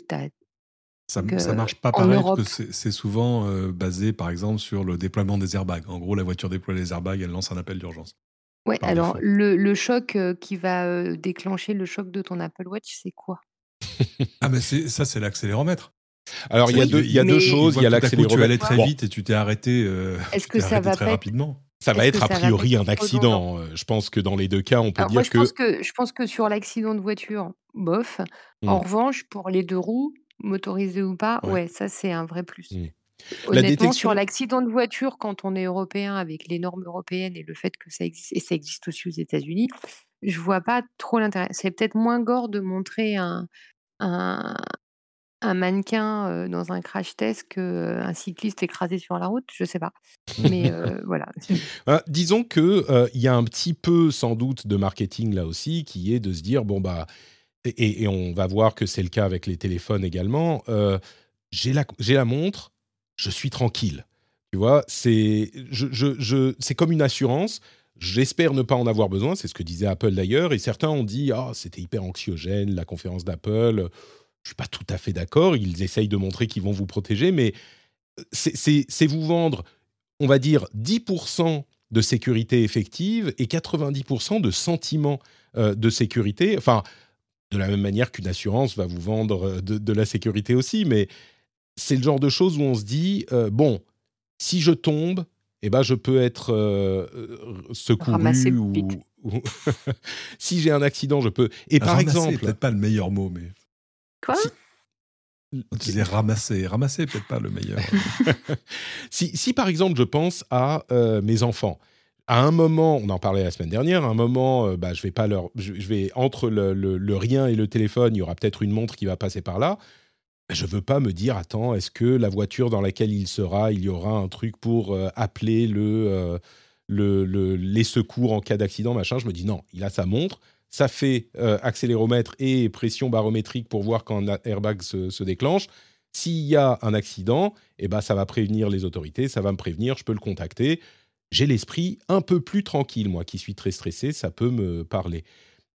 ça ne marche pas pareil parce que c'est souvent basé par exemple sur le déploiement des airbags. En gros, la voiture déploie les airbags, elle lance un appel d'urgence. Ouais, alors le, le, choc qui va déclencher le choc de ton Apple Watch, c'est quoi? Ah mais ça c'est l'accéléromètre. Alors il y a deux, il y a deux choses, il y a l'accéléromètre. Tu allais très vite et tu t'es arrêté, Est-ce (laughs) que ça va très rapidement ça va être a priori un accident. Euh, je pense que dans les deux cas, on peut dire moi, je que... Pense que... Je pense que sur l'accident de voiture, bof. En mmh. revanche, pour les deux roues, motorisées ou pas, ouais, ça c'est un vrai plus. Mmh. Honnêtement, sur l'accident de voiture, quand on est européen avec les normes européennes et le fait que ça existe, et ça existe aussi aux États-Unis, je vois pas trop l'intérêt. C'est peut-être moins gore de montrer un, un, un mannequin dans un crash test qu'un cycliste écrasé sur la route, je sais pas. Mais (laughs) voilà. Disons que il y a un petit peu sans doute de marketing là aussi, qui est de se dire bon bah et, on va voir que c'est le cas avec les téléphones également. j'ai la j'ai la montre, je suis tranquille. Tu vois, c'est je, je, je c'est comme une assurance. J'espère ne pas en avoir besoin, c'est ce que disait Apple d'ailleurs, et certains ont dit ah c'était hyper anxiogène la conférence d'Apple je suis pas tout à fait d'accord. Ils essayent de montrer qu'ils vont vous protéger, mais euh, c'est vous vendre, on va dire, 10% de sécurité effective et 90% de sentiment euh, de sécurité. Enfin, de la même manière qu'une assurance va vous vendre euh, de, la sécurité aussi, mais c'est le genre de choses où on se dit, bon, si je tombe, eh ben, je peux être secouru ou, (laughs) si j'ai un accident, je peux. Et par exemple, peut-être pas le meilleur mot, mais Quoi si... disais ramasser. Ramasser, peut-être pas le meilleur. (laughs) si, par exemple, je pense à euh, mes enfants, à un moment, on en parlait la semaine dernière, à un moment, euh, bah, je vais pas leur, je, vais entre le, rien et le téléphone, il y aura peut-être une montre qui va passer par là. Je veux pas me dire, attends, est-ce que la voiture dans laquelle il sera, il y aura un truc pour euh, appeler le, le, les secours en cas d'accident, machin? Je me dis non, il a sa montre, ça fait euh, accéléromètre et pression barométrique pour voir quand un airbag se, déclenche. S'il y a un accident, eh ben, ça va prévenir les autorités, ça va me prévenir, je peux le contacter. J'ai l'esprit un peu plus tranquille, moi qui suis très stressé, ça peut me parler.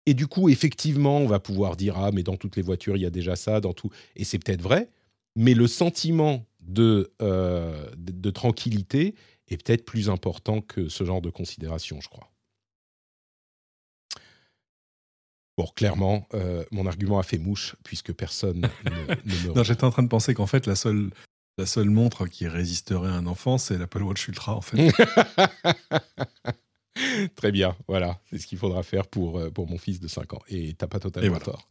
Et du coup, effectivement, on va pouvoir dire ah mais dans toutes les voitures il y a déjà ça, dans tout, et c'est peut-être vrai. Mais le sentiment de, euh, de tranquillité est peut-être plus important que ce genre de considération, je crois. Bon, clairement, euh, mon argument a fait mouche puisque personne ne, (laughs) me. non, j'étais en train de penser qu'en fait, la seule, la seule montre qui résisterait à un enfant, c'est l'Apple Watch Ultra, en fait. (laughs) (laughs) Très bien, voilà, c'est ce qu'il faudra faire pour, euh, pour mon fils de 5 ans. Et t'as pas totalement tort.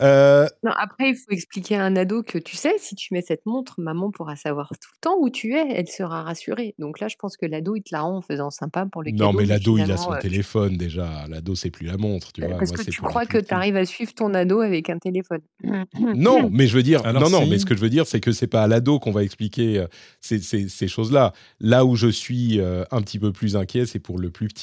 Euh, non, après, il faut expliquer à un ado que tu sais, si tu mets cette montre, maman pourra savoir tout le temps où tu es, elle sera rassurée. Donc là, je pense que l'ado, il te la rend en faisant sympa pour le Non, mais l'ado, il a son euh, téléphone déjà. L'ado, c'est plus la montre, tu vois. Parce que tu crois que tu arrives à suivre ton ado avec un téléphone. (clears throat) non, (clears throat) mais je veux dire, non, non, mais ce que je veux dire, c'est que c'est pas à l'ado qu'on va expliquer ces, ces, ces choses-là. Là où je suis un petit peu plus inquiet, c'est pour le plus petit.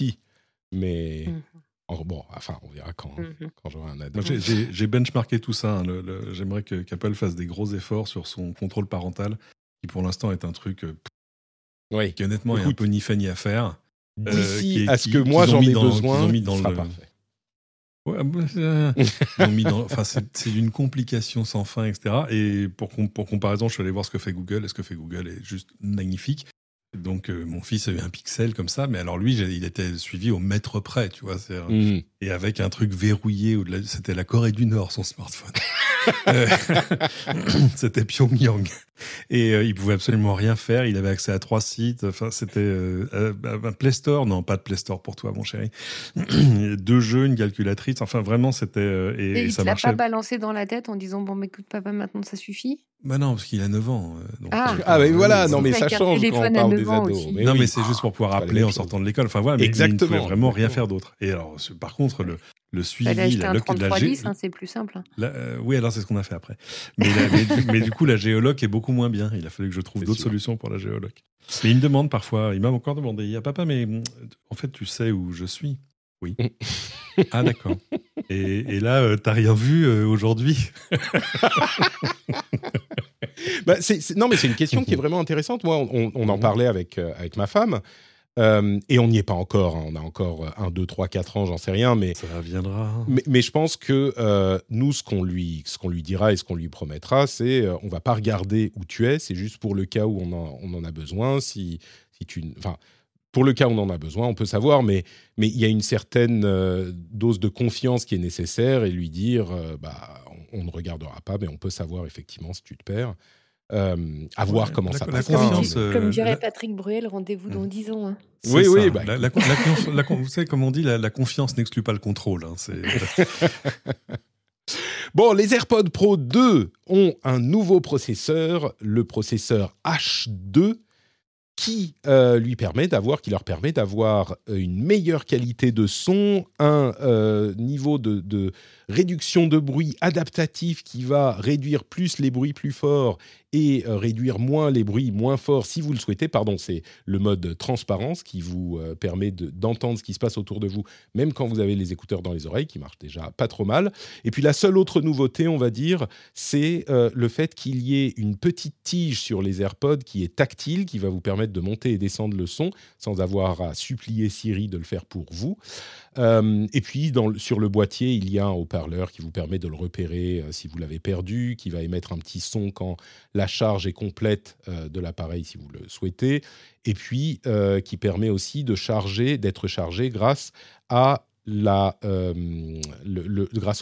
Mais mmh bon, enfin, on verra quand, mmh quand j'aurai un ado. J'ai benchmarké tout ça. Hein, j'aimerais que qu'Apple fasse des gros efforts sur son contrôle parental, qui pour l'instant est un truc euh, qui honnêtement est un peu ni fait ni à faire. Euh, d'ici à ce que moi j'en ai besoin, mis dans le... parfait. Ouais, c'est (laughs) d'une complication sans fin, etc. Et pour, pour comparaison, je suis allé voir ce que fait Google. Et ce que fait Google est juste magnifique. Donc euh, mon fils a eu un pixel comme ça, mais alors lui, il était suivi au mètre près, tu vois. Mmh. Et avec un truc verrouillé, c'était la Corée du Nord, son smartphone. (laughs) Euh, (laughs) c'était Pyongyang. Et euh, il pouvait absolument rien faire. Il avait accès à trois sites. Enfin, c'était euh, un Play Store. Non, pas de Play Store pour toi, mon chéri. (clears throat) Deux jeux, une calculatrice. Enfin, vraiment, c'était. et, et, ça l'a pas balancé dans la tête en disant Bon, mais écoute, papa, maintenant ça suffit bah non, parce qu'il a 9 ans. ah, ah mais voilà, non, mais ça change quand on parle des ados. non, mais c'est juste pour pouvoir appeler en sortant de l'école. Enfin voilà, mais, Exactement. il ne pouvait vraiment rien faire d'autre. Et alors, par contre, le, le suivi, la, la, hein, c'est plus simple. Euh, oui, alors c'est ce qu'on a fait après. Mais, mais, du coup, la géoloc est beaucoup moins bien. Il a fallu que je trouve d'autres solutions pour la géoloc. Mais il me demande parfois, il m'a encore demandé, il y a papa, mais en fait, tu sais où je suis? Oui. ah d'accord. Et, là, tu euh, t'as rien vu euh, aujourd'hui? (laughs) Bah, Non, mais c'est une question qui est vraiment intéressante. Moi, on, on en mhm. parlait avec, avec ma femme. Euh, et on n'y est pas encore. Hein. On a encore 1, 2, 3, 4 ans, j'en sais rien. Mais, ça reviendra. Mais, je pense que euh, nous, ce qu'on lui, qu'on lui dira et ce qu'on lui promettra, c'est euh, on va pas regarder où tu es. C'est juste pour le cas où on en, on en a besoin. Si, si tu, enfin, pour le cas où on en a besoin, on peut savoir. Mais mais il y a une certaine dose de confiance qui est nécessaire et lui dire bah, on, on, ne regardera pas, mais on peut savoir effectivement si tu te perds. Euh, à voir comment ça passe. Comme dirait Patrick Bruel, rendez-vous dans 10 ans. Hein. Oui, oui. Bah, la, (laughs) vous savez, comme on dit, la, confiance n'exclut pas le contrôle. Hein, (laughs) Bon, les AirPods Pro 2 ont un nouveau processeur, le processeur H2, qui euh, lui permet d'avoir, qui leur permet d'avoir euh, une meilleure qualité de son, un euh, niveau de, de, réduction de bruit adaptatif qui va réduire plus les bruits plus forts et euh, réduire moins les bruits moins forts si vous le souhaitez. Pardon, c'est le mode transparence qui vous euh, permet d'entendre ce qui se passe autour de vous, même quand vous avez les écouteurs dans les oreilles, qui marchent déjà pas trop mal. Et puis la seule autre nouveauté, on va dire, c'est euh, le fait qu'il y ait une petite tige sur les AirPods qui est tactile, qui va vous permettre de monter et descendre le son sans avoir à supplier Siri de le faire pour vous. Euh, et puis, sur le boîtier, il y a un haut-parleur qui vous permet de le repérer euh, si vous l'avez perdu, qui va émettre un petit son quand la charge est complète euh, de l'appareil, si vous le souhaitez, et puis qui permet aussi de charger, d'être chargé grâce grâce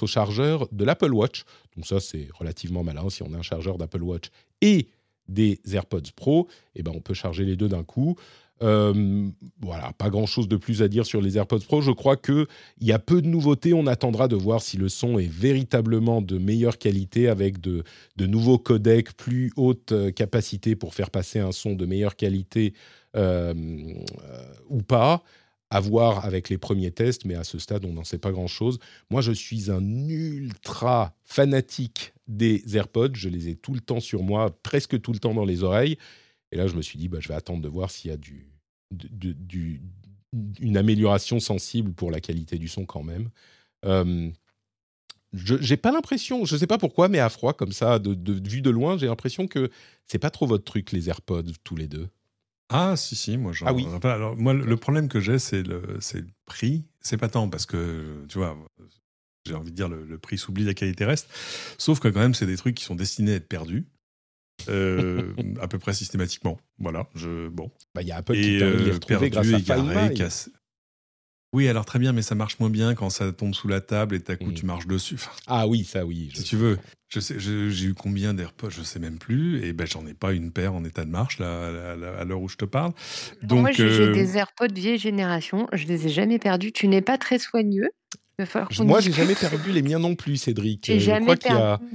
au chargeur de l'Apple Watch. Donc ça, c'est relativement malin. Si on a un chargeur d'Apple Watch et des AirPods Pro, eh ben on peut charger les deux d'un coup. Euh, voilà, pas grand-chose de plus à dire sur les AirPods Pro. Je crois qu'il y a peu de nouveautés. On attendra de voir si le son est véritablement de meilleure qualité avec de, nouveaux codecs, plus haute euh, capacité pour faire passer un son de meilleure qualité euh, ou pas. À voir avec les premiers tests, mais à ce stade, on n'en sait pas grand-chose. Moi, je suis un ultra fanatique des AirPods. Je les ai tout le temps sur moi, presque tout le temps dans les oreilles. Et là, je me suis dit, bah, je vais attendre de voir s'il y a du, du, une amélioration sensible pour la qualité du son quand même. Euh, je j'ai pas l'impression, je sais pas pourquoi, mais à froid comme ça, de, de vue de loin, j'ai l'impression que c'est pas trop votre truc les AirPods tous les deux. Ah si si, moi j'en. Ah oui. Alors moi le problème que j'ai c'est le c'est le prix. C'est pas tant parce que tu vois, j'ai envie de dire le, le prix s'oublie, la qualité reste. Sauf que quand même c'est des trucs qui sont destinés à être perdus. Euh, à peu près systématiquement. Voilà, je bon. Bah, il y a Apple qui permet de les retrouver grâce à égaré, Oui, alors très bien, mais ça marche moins bien quand ça tombe sous la table et d'un coup mm. tu marches dessus. ah oui, ça oui. Si tu veux, je sais, j'ai eu combien d'AirPods, je sais même plus, et ben j'en ai pas une paire en état de marche là, à l'heure où je te parle. Donc moi j'ai euh, des AirPods vieille génération, je les ai jamais perdus. Tu n'es pas très soigneux. Moi, j'ai jamais perdu les miens non plus, Cédric. J'ai jamais perdu,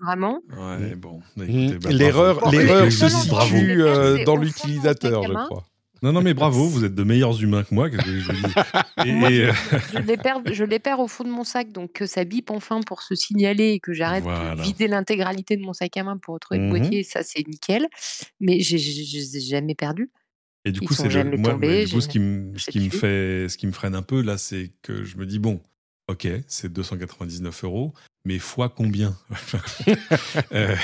vraiment. Ouais, bon. Mmh. Bah, l'erreur, l'erreur se situe euh, dans l'utilisateur, je crois. Non, non, mais bravo, vous êtes de meilleurs humains que moi. Que je, (laughs) et, je, les perds, je les perds au fond de mon sac, donc que ça bip enfin pour se signaler et que j'arrête de vider l'intégralité de mon sac à main pour retrouver le mmh boîtier, ça c'est nickel. Mais je les ai jamais perdus. Et du coup, c'est moi, du coup, ce qui, me, ce qui me fait, ce qui me freine un peu là, c'est que je me dis bon, Ok, c'est 299 euros, mais fois combien? (laughs) Euh,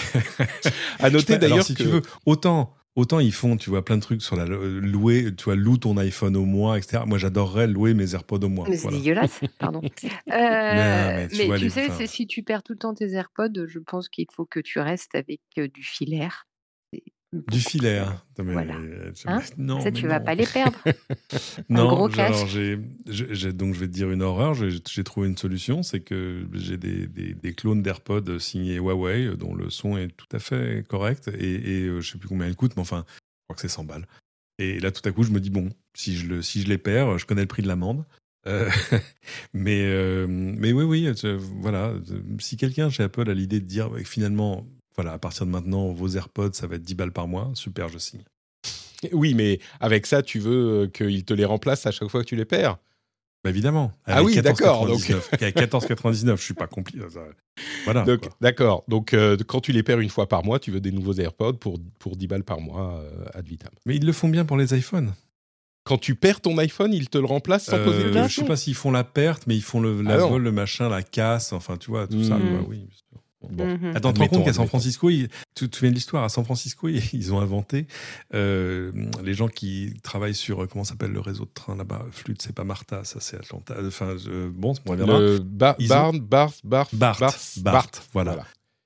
À noter d'ailleurs si tu veux, autant autant ils font, tu vois, plein de trucs sur la louer, tu vois, loue ton iPhone au mois, etc. Moi, j'adorerais louer mes AirPods au mois. Mais c'est dégueulasse, pardon. (laughs) mais tu, sais, si tu perds tout le temps tes AirPods, je pense qu'il faut que tu restes avec euh, du filaire. Du filaire. Voilà. Hein non, ça, tu vas pas les perdre. (laughs) non, gros alors donc je vais te dire une horreur. J'ai trouvé une solution, c'est que j'ai des, des, clones d'AirPods signés Huawei, dont le son est tout à fait correct et, et euh, je sais plus combien ils coûtent, mais enfin, je crois que c'est 100 balles. Et là, tout à coup, je me dis bon, si je le, si je les perds, je connais le prix de l'amende. Euh, (laughs) mais, euh, mais oui, oui, voilà. Si quelqu'un chez Apple a l'idée de dire finalement, voilà, à partir de maintenant, vos AirPods, ça va être 10 balles par mois. Super, je signe. (laughs) Oui, mais avec ça, tu veux euh, qu'ils te les remplacent à chaque fois que tu les perds? Bah évidemment. ah oui, d'accord. Donc... à 14,99, je suis pas compliqué. Voilà. D'accord. Donc, euh, quand tu les perds une fois par mois, tu veux des nouveaux AirPods pour, pour 10 balles par mois euh, ad vitam. Mais ils le font bien pour les iPhones. Quand tu perds ton iPhone, ils te le remplacent sans poser de questions Je sais pas s'ils font la perte, mais ils font le, la ah vol, le machin, la casse, enfin, tu vois, tout ça. Hmm. oui, Bon. Mhm. Attends, tu te rends compte qu'à San Francisco, tu te souviens de l'histoire, à San Francisco, (laughs) ils ont inventé euh, les gens qui travaillent sur, euh, comment s'appelle le réseau de train là-bas? Flûte, c'est pas Martha, ça c'est Atlanta. Enfin, bon, ça reviendra. Ba Barn, Barth, Barth, Barth, Barth, voilà.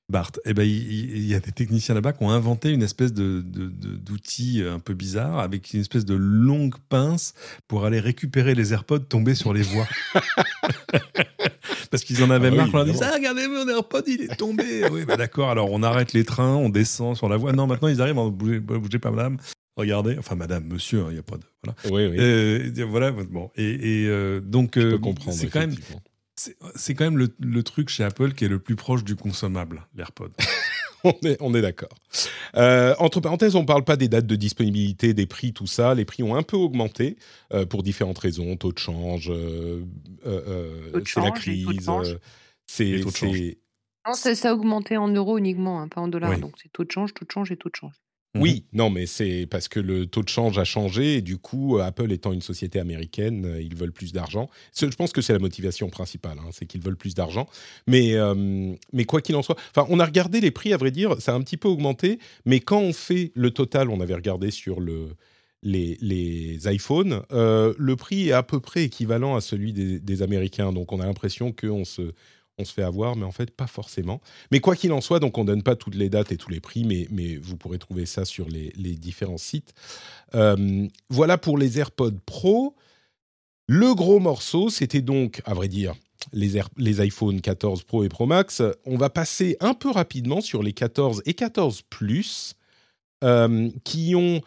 Bart, eh ben, il, y a des techniciens là-bas qui ont inventé une espèce de, d'outil un peu bizarre avec une espèce de longue pince pour aller récupérer les AirPods tombés sur les voies. (laughs) Parce qu'ils en avaient ah marre. on leur disait Ah, regardez, mon AirPod, il est tombé. oui, bah, d'accord. Alors, on arrête les trains, on descend sur la voie. Non, maintenant, ils arrivent. Bougez, bougez pas, madame. Regardez. Enfin, madame, monsieur, il hein, n'y a pas de. Voilà. Oui, oui. Euh, voilà. Bon. Et, et euh, donc, euh, c'est quand même C'est quand même le, truc chez Apple qui est le plus proche du consommable, l'AirPod. (laughs) on est, on est d'accord. Euh, entre parenthèses, on ne parle pas des dates de disponibilité, des prix, tout ça. Les prix ont un peu augmenté euh, pour différentes raisons. Taux de change, euh, c'est la crise. C'est ça a augmenté en euros uniquement, hein, pas en dollars. Donc c'est taux de change, taux de change et taux de change. Mhm. Oui, non, mais c'est parce que le taux de change a changé et du coup, Apple étant une société américaine, euh, ils veulent plus d'argent. Je pense que c'est la motivation principale, hein, c'est qu'ils veulent plus d'argent. Mais, euh, mais quoi qu'il en soit, on a regardé les prix, à vrai dire, ça a un petit peu augmenté, mais quand on fait le total, on avait regardé sur le, les, iPhones, euh, le prix est à peu près équivalent à celui des, des Américains. Donc on a l'impression qu'on se on se fait avoir, mais en fait, pas forcément. Mais quoi qu'il en soit, donc on ne donne pas toutes les dates et tous les prix, mais, mais vous pourrez trouver ça sur les, différents sites. Euh, voilà pour les AirPods Pro. Le gros morceau, c'était donc, à vrai dire, les, Air, les iPhone 14 Pro et Pro Max. On va passer un peu rapidement sur les 14 et 14 Plus, euh, qui ont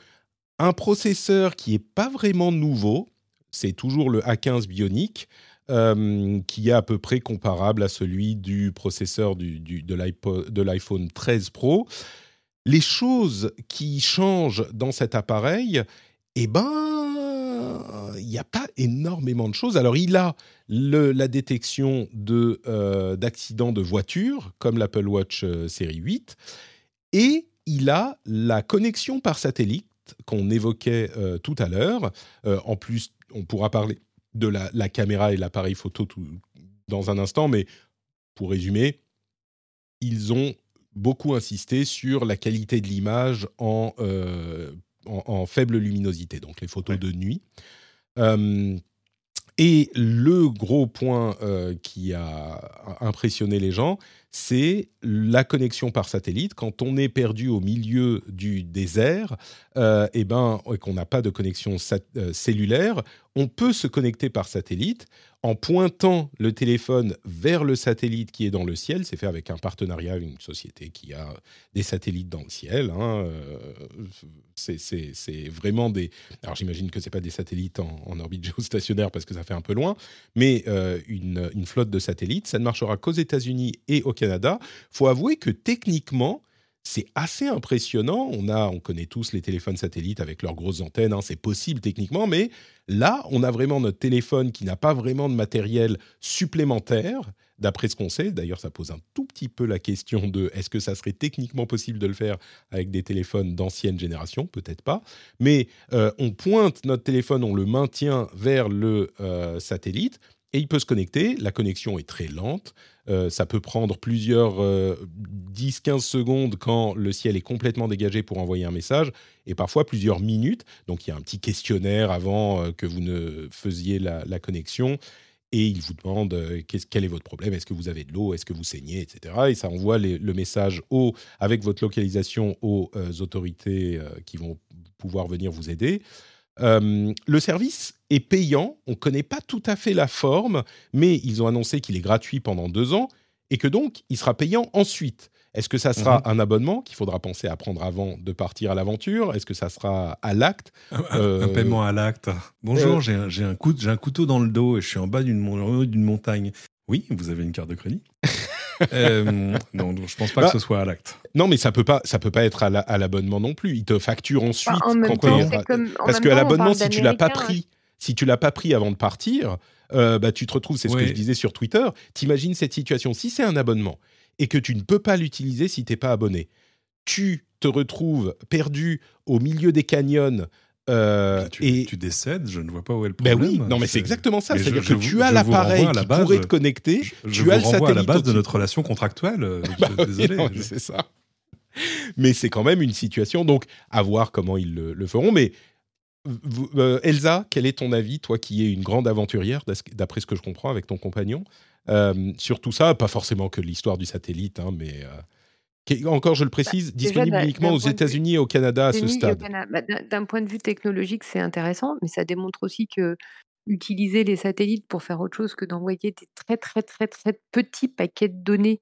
un processeur qui n'est pas vraiment nouveau. C'est toujours le A15 Bionic, euh, qui est à peu près comparable à celui du processeur de l'iPhone 13 Pro. Les choses qui changent dans cet appareil, eh ben, il n'y a pas énormément de choses. Alors, il a la détection euh, d'accidents de voiture, comme l'Apple Watch euh, série 8, et il a la connexion par satellite qu'on évoquait tout à l'heure. en plus, on pourra parler de la, caméra et l'appareil photo tout, dans un instant, mais pour résumer, ils ont beaucoup insisté sur la qualité de l'image en, euh, en, faible luminosité, donc les photos de nuit. Euh, et le gros point euh, qui a impressionné les gens, c'est la connexion par satellite. Quand on est perdu au milieu du désert, euh, et ben, et qu'on n'a pas de connexion euh, cellulaire, on peut se connecter par satellite en pointant le téléphone vers le satellite qui est dans le ciel. C'est fait avec un partenariat, une société qui a des satellites dans le ciel. Hein. Euh, c'est vraiment des. Alors j'imagine que ce pas des satellites en, orbite (laughs) géostationnaire parce que ça fait un peu loin, mais une, une, flotte de satellites. Ça ne marchera qu'aux États-Unis et au Canada. faut avouer que techniquement, c'est assez impressionnant. On, a, on connaît tous les téléphones satellites avec leurs grosses antennes, hein, c'est possible techniquement, mais là, on a vraiment notre téléphone qui n'a pas vraiment de matériel supplémentaire, d'après ce qu'on sait. D'ailleurs, ça pose un tout petit peu la question de est-ce que ça serait techniquement possible de le faire avec des téléphones d'ancienne génération? Peut-être pas. Mais euh, on pointe notre téléphone, on le maintient vers le euh, satellite et il peut se connecter. La connexion est très lente. Euh, ça peut prendre plusieurs 10-15 euh, secondes quand le ciel est complètement dégagé pour envoyer un message, et parfois plusieurs minutes. Donc il y a un petit questionnaire avant euh, que vous ne faisiez la, connexion, et il vous demande quel est votre problème, est-ce que vous avez de l'eau, est-ce que vous saignez, etc. Et ça envoie le message au, avec votre localisation aux autorités qui vont pouvoir venir vous aider. Euh, le service est payant, on ne connaît pas tout à fait la forme, mais ils ont annoncé qu'il est gratuit pendant deux ans et que donc il sera payant ensuite. Est-ce que ça sera mhm. un abonnement qu'il faudra penser à prendre avant de partir à l'aventure? Est-ce que ça sera à l'acte? Un, euh, paiement à l'acte. Bonjour, euh, j'ai un, un, un, couteau dans le dos et je suis en bas d'une montagne. Oui, vous avez une carte de crédit? (laughs) euh, non, je pense pas que bah, ce soit à l'acte. Non, mais ça peut pas, ça peut pas être à l'abonnement non plus. Il te facture ensuite. Bah, parce qu'à l'abonnement, si tu l'as pas pris, si tu l'as pas pris avant de partir, euh, bah tu te retrouves. C'est ce que je disais sur Twitter. T'imagines cette situation. Si c'est un abonnement et que tu ne peux pas l'utiliser si t'es pas abonné, tu te retrouves perdu au milieu des canyons euh, tu, et tu décèdes, je ne vois pas où est le problème. Ben oui, non mais c'est exactement ça. C'est-à-dire que tu as l'appareil qui pourrait te connecter, tu as le satellite. à la base de notre relation contractuelle. Euh, (laughs) bah désolé. c'est ça. Mais c'est quand même une situation, donc à voir comment ils le, feront. Mais euh, Elsa, quel est ton avis, toi qui es une grande aventurière, d'après ce que je comprends avec ton compagnon, sur tout ça Pas forcément que l'histoire du satellite, hein, mais encore, je le précise, bah, disponible uniquement aux États-Unis et au Canada à ce stade. Bah, d'un point de vue technologique, c'est intéressant, mais ça démontre aussi que utiliser les satellites pour faire autre chose que d'envoyer des très très très très petits paquets de données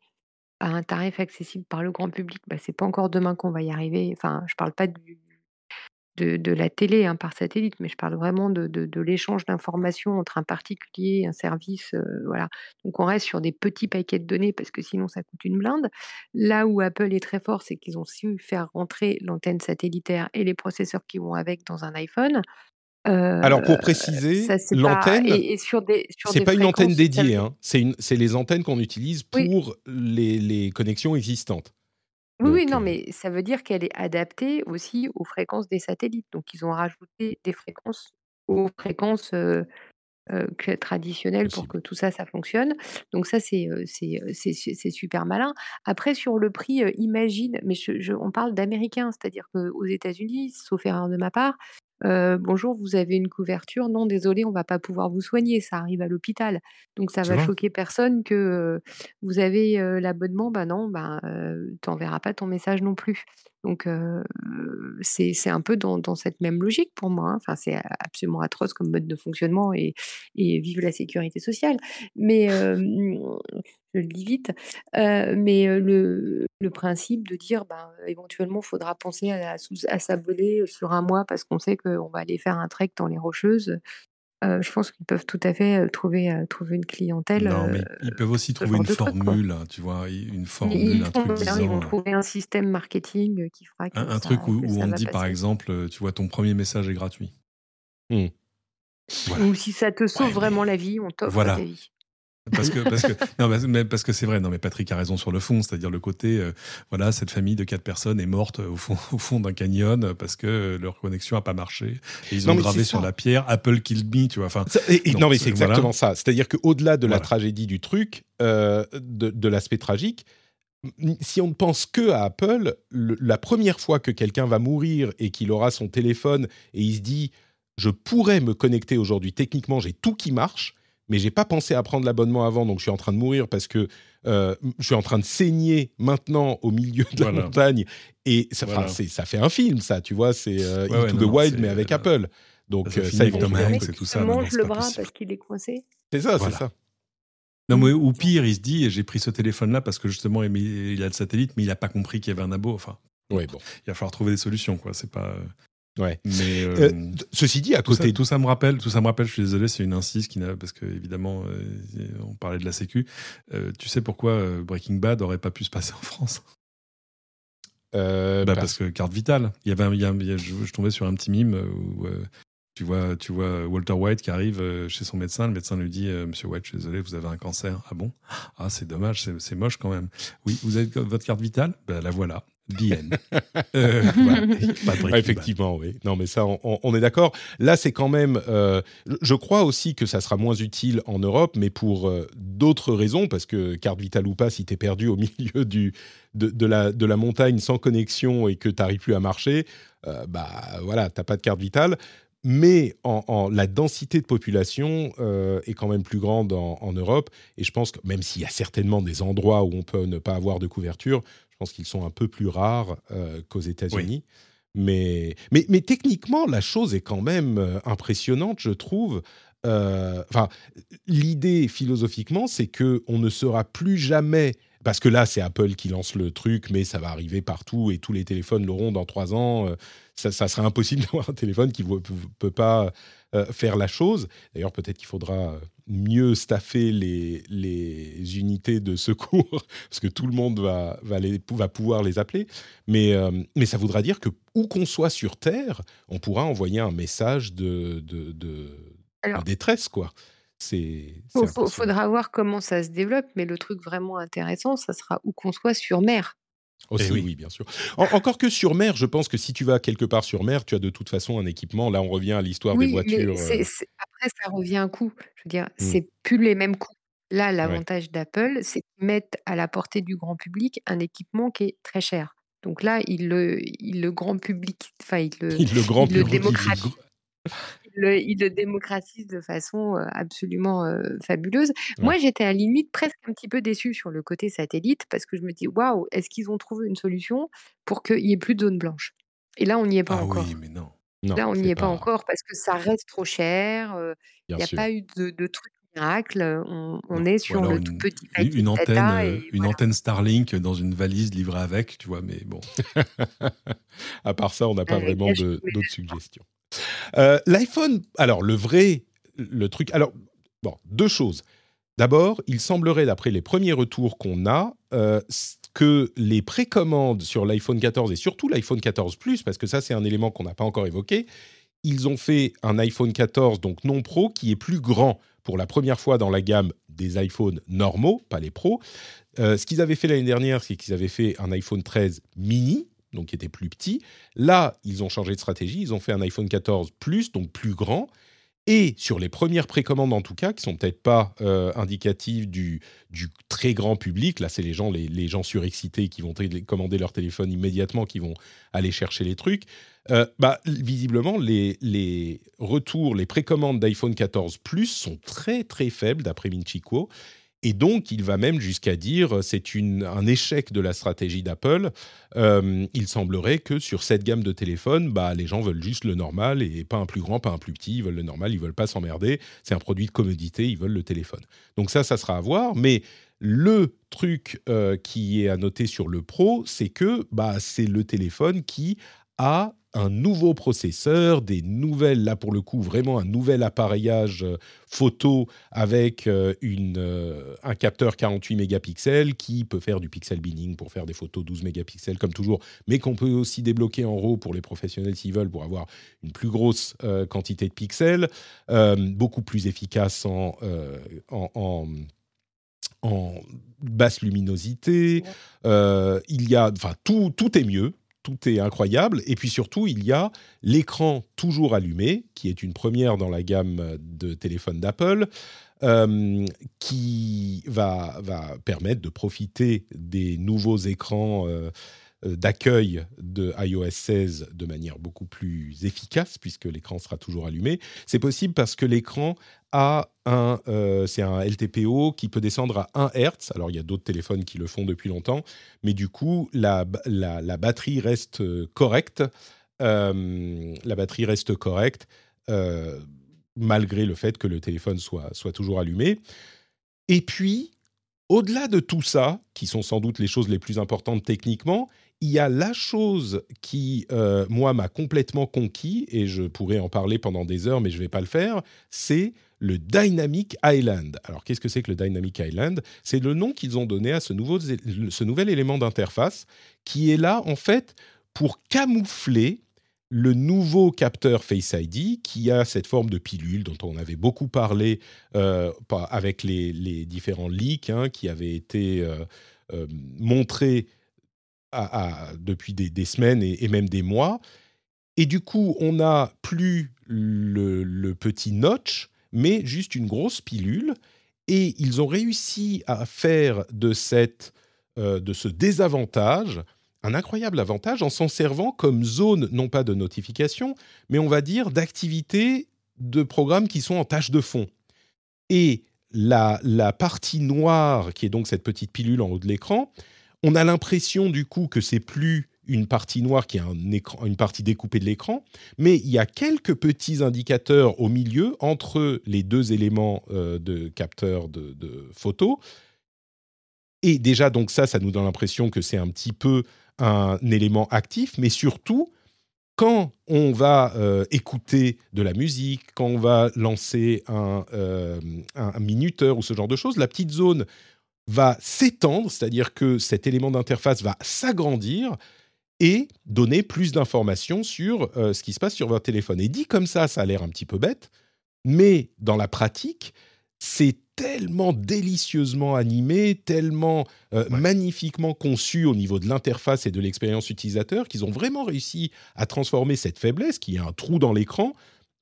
à un tarif accessible par le grand public, bah, c'est pas encore demain qu'on va y arriver. Enfin, je parle pas du, de, la télé hein, par satellite, mais je parle vraiment de, de, l'échange d'informations entre un particulier, un service, euh, voilà. Donc on reste sur des petits paquets de données parce que sinon ça coûte une blinde. Là où Apple est très fort, c'est qu'ils ont su faire rentrer l'antenne satellitaire et les processeurs qui vont avec dans un iPhone. Alors pour préciser, l'antenne, c'est pas une antenne dédiée, hein. c'est les antennes qu'on utilise pour les, les connexions existantes. Oui, oui, non, mais ça veut dire qu'elle est adaptée aussi aux fréquences des satellites. Donc, ils ont rajouté des fréquences aux fréquences traditionnelles pour que tout ça, ça fonctionne. Donc, ça, c'est c'est super malin. Après, sur le prix, imagine, mais je, on parle d'américains, c'est-à-dire qu'aux États-Unis, sauf erreur de ma part, bonjour, vous avez une couverture. Non, désolé, on va pas pouvoir vous soigner. Ça arrive à l'hôpital. Donc ça va choquer personne que vous avez l'abonnement. Bah non, bah, tu n'enverras pas ton message non plus. Donc c'est un peu dans, cette même logique pour moi. Hein. Enfin, c'est absolument atroce comme mode de fonctionnement et, vive la sécurité sociale. Mais je le dis vite. mais le, le, principe de dire, ben, éventuellement, il faudra penser à, à s'abonner sur un mois parce qu'on sait qu'on va aller faire un trek dans les Rocheuses. Je pense qu'ils peuvent tout à fait trouver, trouver une clientèle. Non, mais ils peuvent aussi trouver une formule, hein, tu vois, une formule, ils, un truc disant, ils vont trouver un système marketing qui fera que un, truc où, on dit, par exemple, tu vois, ton premier message est gratuit. Mmh. Ou si ça te sauve vraiment la vie, on t'offre voilà. la vie. Parce que parce que (laughs) non mais parce que c'est vrai. Non mais Patrick a raison sur le fond. C'est-à-dire le côté euh, voilà cette famille de quatre personnes est morte au fond (laughs) au fond d'un canyon parce que leur connexion a pas marché. Et ils ont gravé sur la pierre Apple killed me tu vois. Enfin non mais c'est exactement ça. C'est-à-dire que au-delà de la tragédie du truc euh, de, de l'aspect tragique si on ne pense que à Apple la première fois que quelqu'un va mourir et qu'il aura son téléphone et il se dit je pourrais me connecter aujourd'hui techniquement j'ai tout qui marche mais j'ai pas pensé à prendre l'abonnement avant, donc je suis en train de mourir parce que euh, je suis en train de saigner maintenant au milieu de la montagne. Et ça, ça fait un film, ça, tu vois, c'est euh, Into the Wild, mais avec euh, Apple. Donc ça, ça c'est tout ça. mange le bras parce qu'il est coincé. C'est ça, c'est ça. Non, mais ou pire, il se dit, j'ai pris ce téléphone-là parce que justement, il a le satellite, mais il n'a pas compris qu'il y avait un abo. Enfin, ouais, bon. il va falloir trouver des solutions, quoi. C'est pas. Ouais. Mais euh, euh, ceci dit, à côté, tout ça, me rappelle, tout ça me rappelle. Je suis désolé, c'est une insiste qui n'a, parce que évidemment, euh, on parlait de la Sécu. tu sais pourquoi Breaking Bad aurait pas pu se passer en France? Bah, parce... que carte vitale. Il y avait, il je, tombais sur un petit mime où tu vois, tu vois Walter White qui arrive chez son médecin. Le médecin lui dit Monsieur White, je suis désolé, vous avez un cancer. Ah bon? Ah, c'est dommage, c'est moche quand même. Oui, vous avez votre carte vitale? Ben, La voilà. (laughs) Euh, (laughs) effectivement, oui. Non, mais ça, on, est d'accord. Là, c'est quand même. Euh, je crois aussi que ça sera moins utile en Europe, mais pour euh, d'autres raisons, parce que carte vitale ou pas, si tu es perdu au (laughs) milieu du, de, la, de la montagne sans connexion et que tu n'arrives plus à marcher, bah voilà, t'as pas de carte vitale mais en, la densité de population est quand même plus grande en, Europe. Et je pense que même s'il y a certainement des endroits où on peut ne pas avoir de couverture, je pense qu'ils sont un peu plus rares euh, qu'aux États-Unis. Mais, mais, mais, techniquement, la chose est quand même euh, impressionnante, je trouve. Euh, enfin, l'idée philosophiquement, c'est que on ne sera plus jamais parce que là, c'est Apple qui lance le truc, mais ça va arriver partout et tous les téléphones l'auront dans trois ans. Ça, ça serait impossible (laughs) d'avoir un téléphone qui ne peut pas faire la chose. D'ailleurs, peut-être qu'il faudra mieux staffer les, les unités de secours, (laughs) parce que tout le monde va, va, les, va pouvoir les appeler. Mais, euh, mais ça voudra dire que où qu'on soit sur Terre, on pourra envoyer un message de, de, de, détresse, quoi. C'est. Il faudra voir comment ça se développe, mais le truc vraiment intéressant, ça sera où qu'on soit sur mer. Aussi, oui. bien sûr. encore que sur mer, je pense que si tu vas quelque part sur mer, tu as de toute façon un équipement. Là, on revient à l'histoire des voitures. Mais euh. Après, ça revient un coût. Je veux dire, mmh. c'est plus les mêmes coûts. Là, l'avantage d'Apple, c'est qu'ils mettent à la portée du grand public un équipement qui est très cher. Donc là, il le, il, le grand public, enfin, il le, (laughs) il le grand public, démocratise il le démocratise de façon absolument fabuleuse. Moi, j'étais à la limite presque un petit peu déçue sur le côté satellite parce que je me dis, waouh, est-ce qu'ils ont trouvé une solution pour qu'il n'y ait plus de zone blanche Et là, on n'y est pas ah encore. Oui, mais non. là, on n'y est pas... encore parce que ça reste trop cher. Il n'y a pas eu de, de truc miracle, on, est sur le tout petit une antenne, une antenne Starlink dans une valise livrée avec, tu vois, mais bon. (laughs) à part ça, on n'a pas vraiment d'autres suggestions. L'iPhone, alors le vrai, le truc, alors bon, deux choses. D'abord, il semblerait, d'après les premiers retours qu'on a, euh, que les précommandes sur l'iPhone 14 et surtout l'iPhone 14 Plus, parce que ça c'est un élément qu'on n'a pas encore évoqué, ils ont fait un iPhone 14, donc non Pro, qui est plus grand pour la première fois dans la gamme des iPhones normaux, pas les Pro. Euh, ce qu'ils avaient fait l'année dernière, c'est qu'ils avaient fait un iPhone 13 mini, donc qui était plus petit. Là, ils ont changé de stratégie, ils ont fait un iPhone 14 Plus, donc plus grand, et sur les premières précommandes en tout cas, qui sont peut-être pas euh, indicatives du, très grand public, là c'est les gens, les, gens surexcités qui vont commander leur téléphone immédiatement, qui vont aller chercher les trucs, euh, bah, visiblement les, retours, les précommandes d'iPhone 14 Plus sont très très faibles d'après Minchico. Et donc, il va même jusqu'à dire c'est un échec de la stratégie d'Apple. Euh, il semblerait que sur cette gamme de téléphones, bah, les gens veulent juste le normal et pas un plus grand, pas un plus petit. Ils veulent le normal, ils veulent pas s'emmerder. C'est un produit de commodité, ils veulent le téléphone. Donc ça, ça sera à voir. Mais le truc euh, qui est à noter sur le Pro, c'est que bah, c'est le téléphone qui a un nouveau processeur, des nouvelles, là pour le coup, vraiment un nouvel appareillage euh, photo avec euh, une, euh, un capteur 48 mégapixels qui peut faire du pixel binning pour faire des photos 12 mégapixels comme toujours, mais qu'on peut aussi débloquer en RAW pour les professionnels s'ils veulent pour avoir une plus grosse quantité de pixels, beaucoup plus efficace en, en, en basse luminosité. il y a, enfin, tout, tout est mieux tout est incroyable. Et puis surtout, il y a l'écran toujours allumé, qui est une première dans la gamme de téléphones d'Apple, euh, qui va, permettre de profiter des nouveaux écrans euh, d'accueil de iOS 16 de manière beaucoup plus efficace, puisque l'écran sera toujours allumé. C'est possible parce que l'écran a un, euh, c'est un LTPO qui peut descendre à 1 Hz. Alors, il y a d'autres téléphones qui le font depuis longtemps, mais du coup, la, la, batterie reste correcte. Euh, la batterie reste correcte malgré le fait que le téléphone soit, soit toujours allumé. Et puis, au-delà de tout ça, qui sont sans doute les choses les plus importantes techniquement, il y a la chose qui, euh, moi, m'a complètement conquis, et je pourrais en parler pendant des heures, mais je ne vais pas le faire, c'est le Dynamic Island. Alors, qu'est-ce que c'est que le Dynamic Island? C'est le nom qu'ils ont donné à ce, nouveau, ce nouvel élément d'interface qui est là, en fait, pour camoufler le nouveau capteur Face ID qui a cette forme de pilule dont on avait beaucoup parlé euh, avec les, différents leaks hein, qui avaient été euh, montrés depuis des, semaines et, même des mois. Et du coup, on n'a plus le, petit notch, mais juste une grosse pilule. Et ils ont réussi à faire de, cette, euh, de ce désavantage un incroyable avantage en s'en servant comme zone, non pas de notification, mais on va dire d'activité de programmes qui sont en tâche de fond. Et la, la partie noire, qui est donc cette petite pilule en haut de l'écran, on a l'impression du coup que c'est plus une partie noire qui est une partie découpée de l'écran, mais il y a quelques petits indicateurs au milieu entre les deux éléments euh, de capteur de, photo. Et déjà, donc ça, ça nous donne l'impression que c'est un petit peu un élément actif, mais surtout, quand on va euh, écouter de la musique, quand on va lancer euh, un, minuteur ou ce genre de choses, la petite zone va s'étendre, c'est-à-dire que cet élément d'interface va s'agrandir et donner plus d'informations sur euh, ce qui se passe sur votre téléphone. Et dit comme ça, ça a l'air un petit peu bête, mais dans la pratique, c'est tellement délicieusement animé, tellement euh, magnifiquement conçu au niveau de l'interface et de l'expérience utilisateur qu'ils ont vraiment réussi à transformer cette faiblesse, qui est un trou dans l'écran,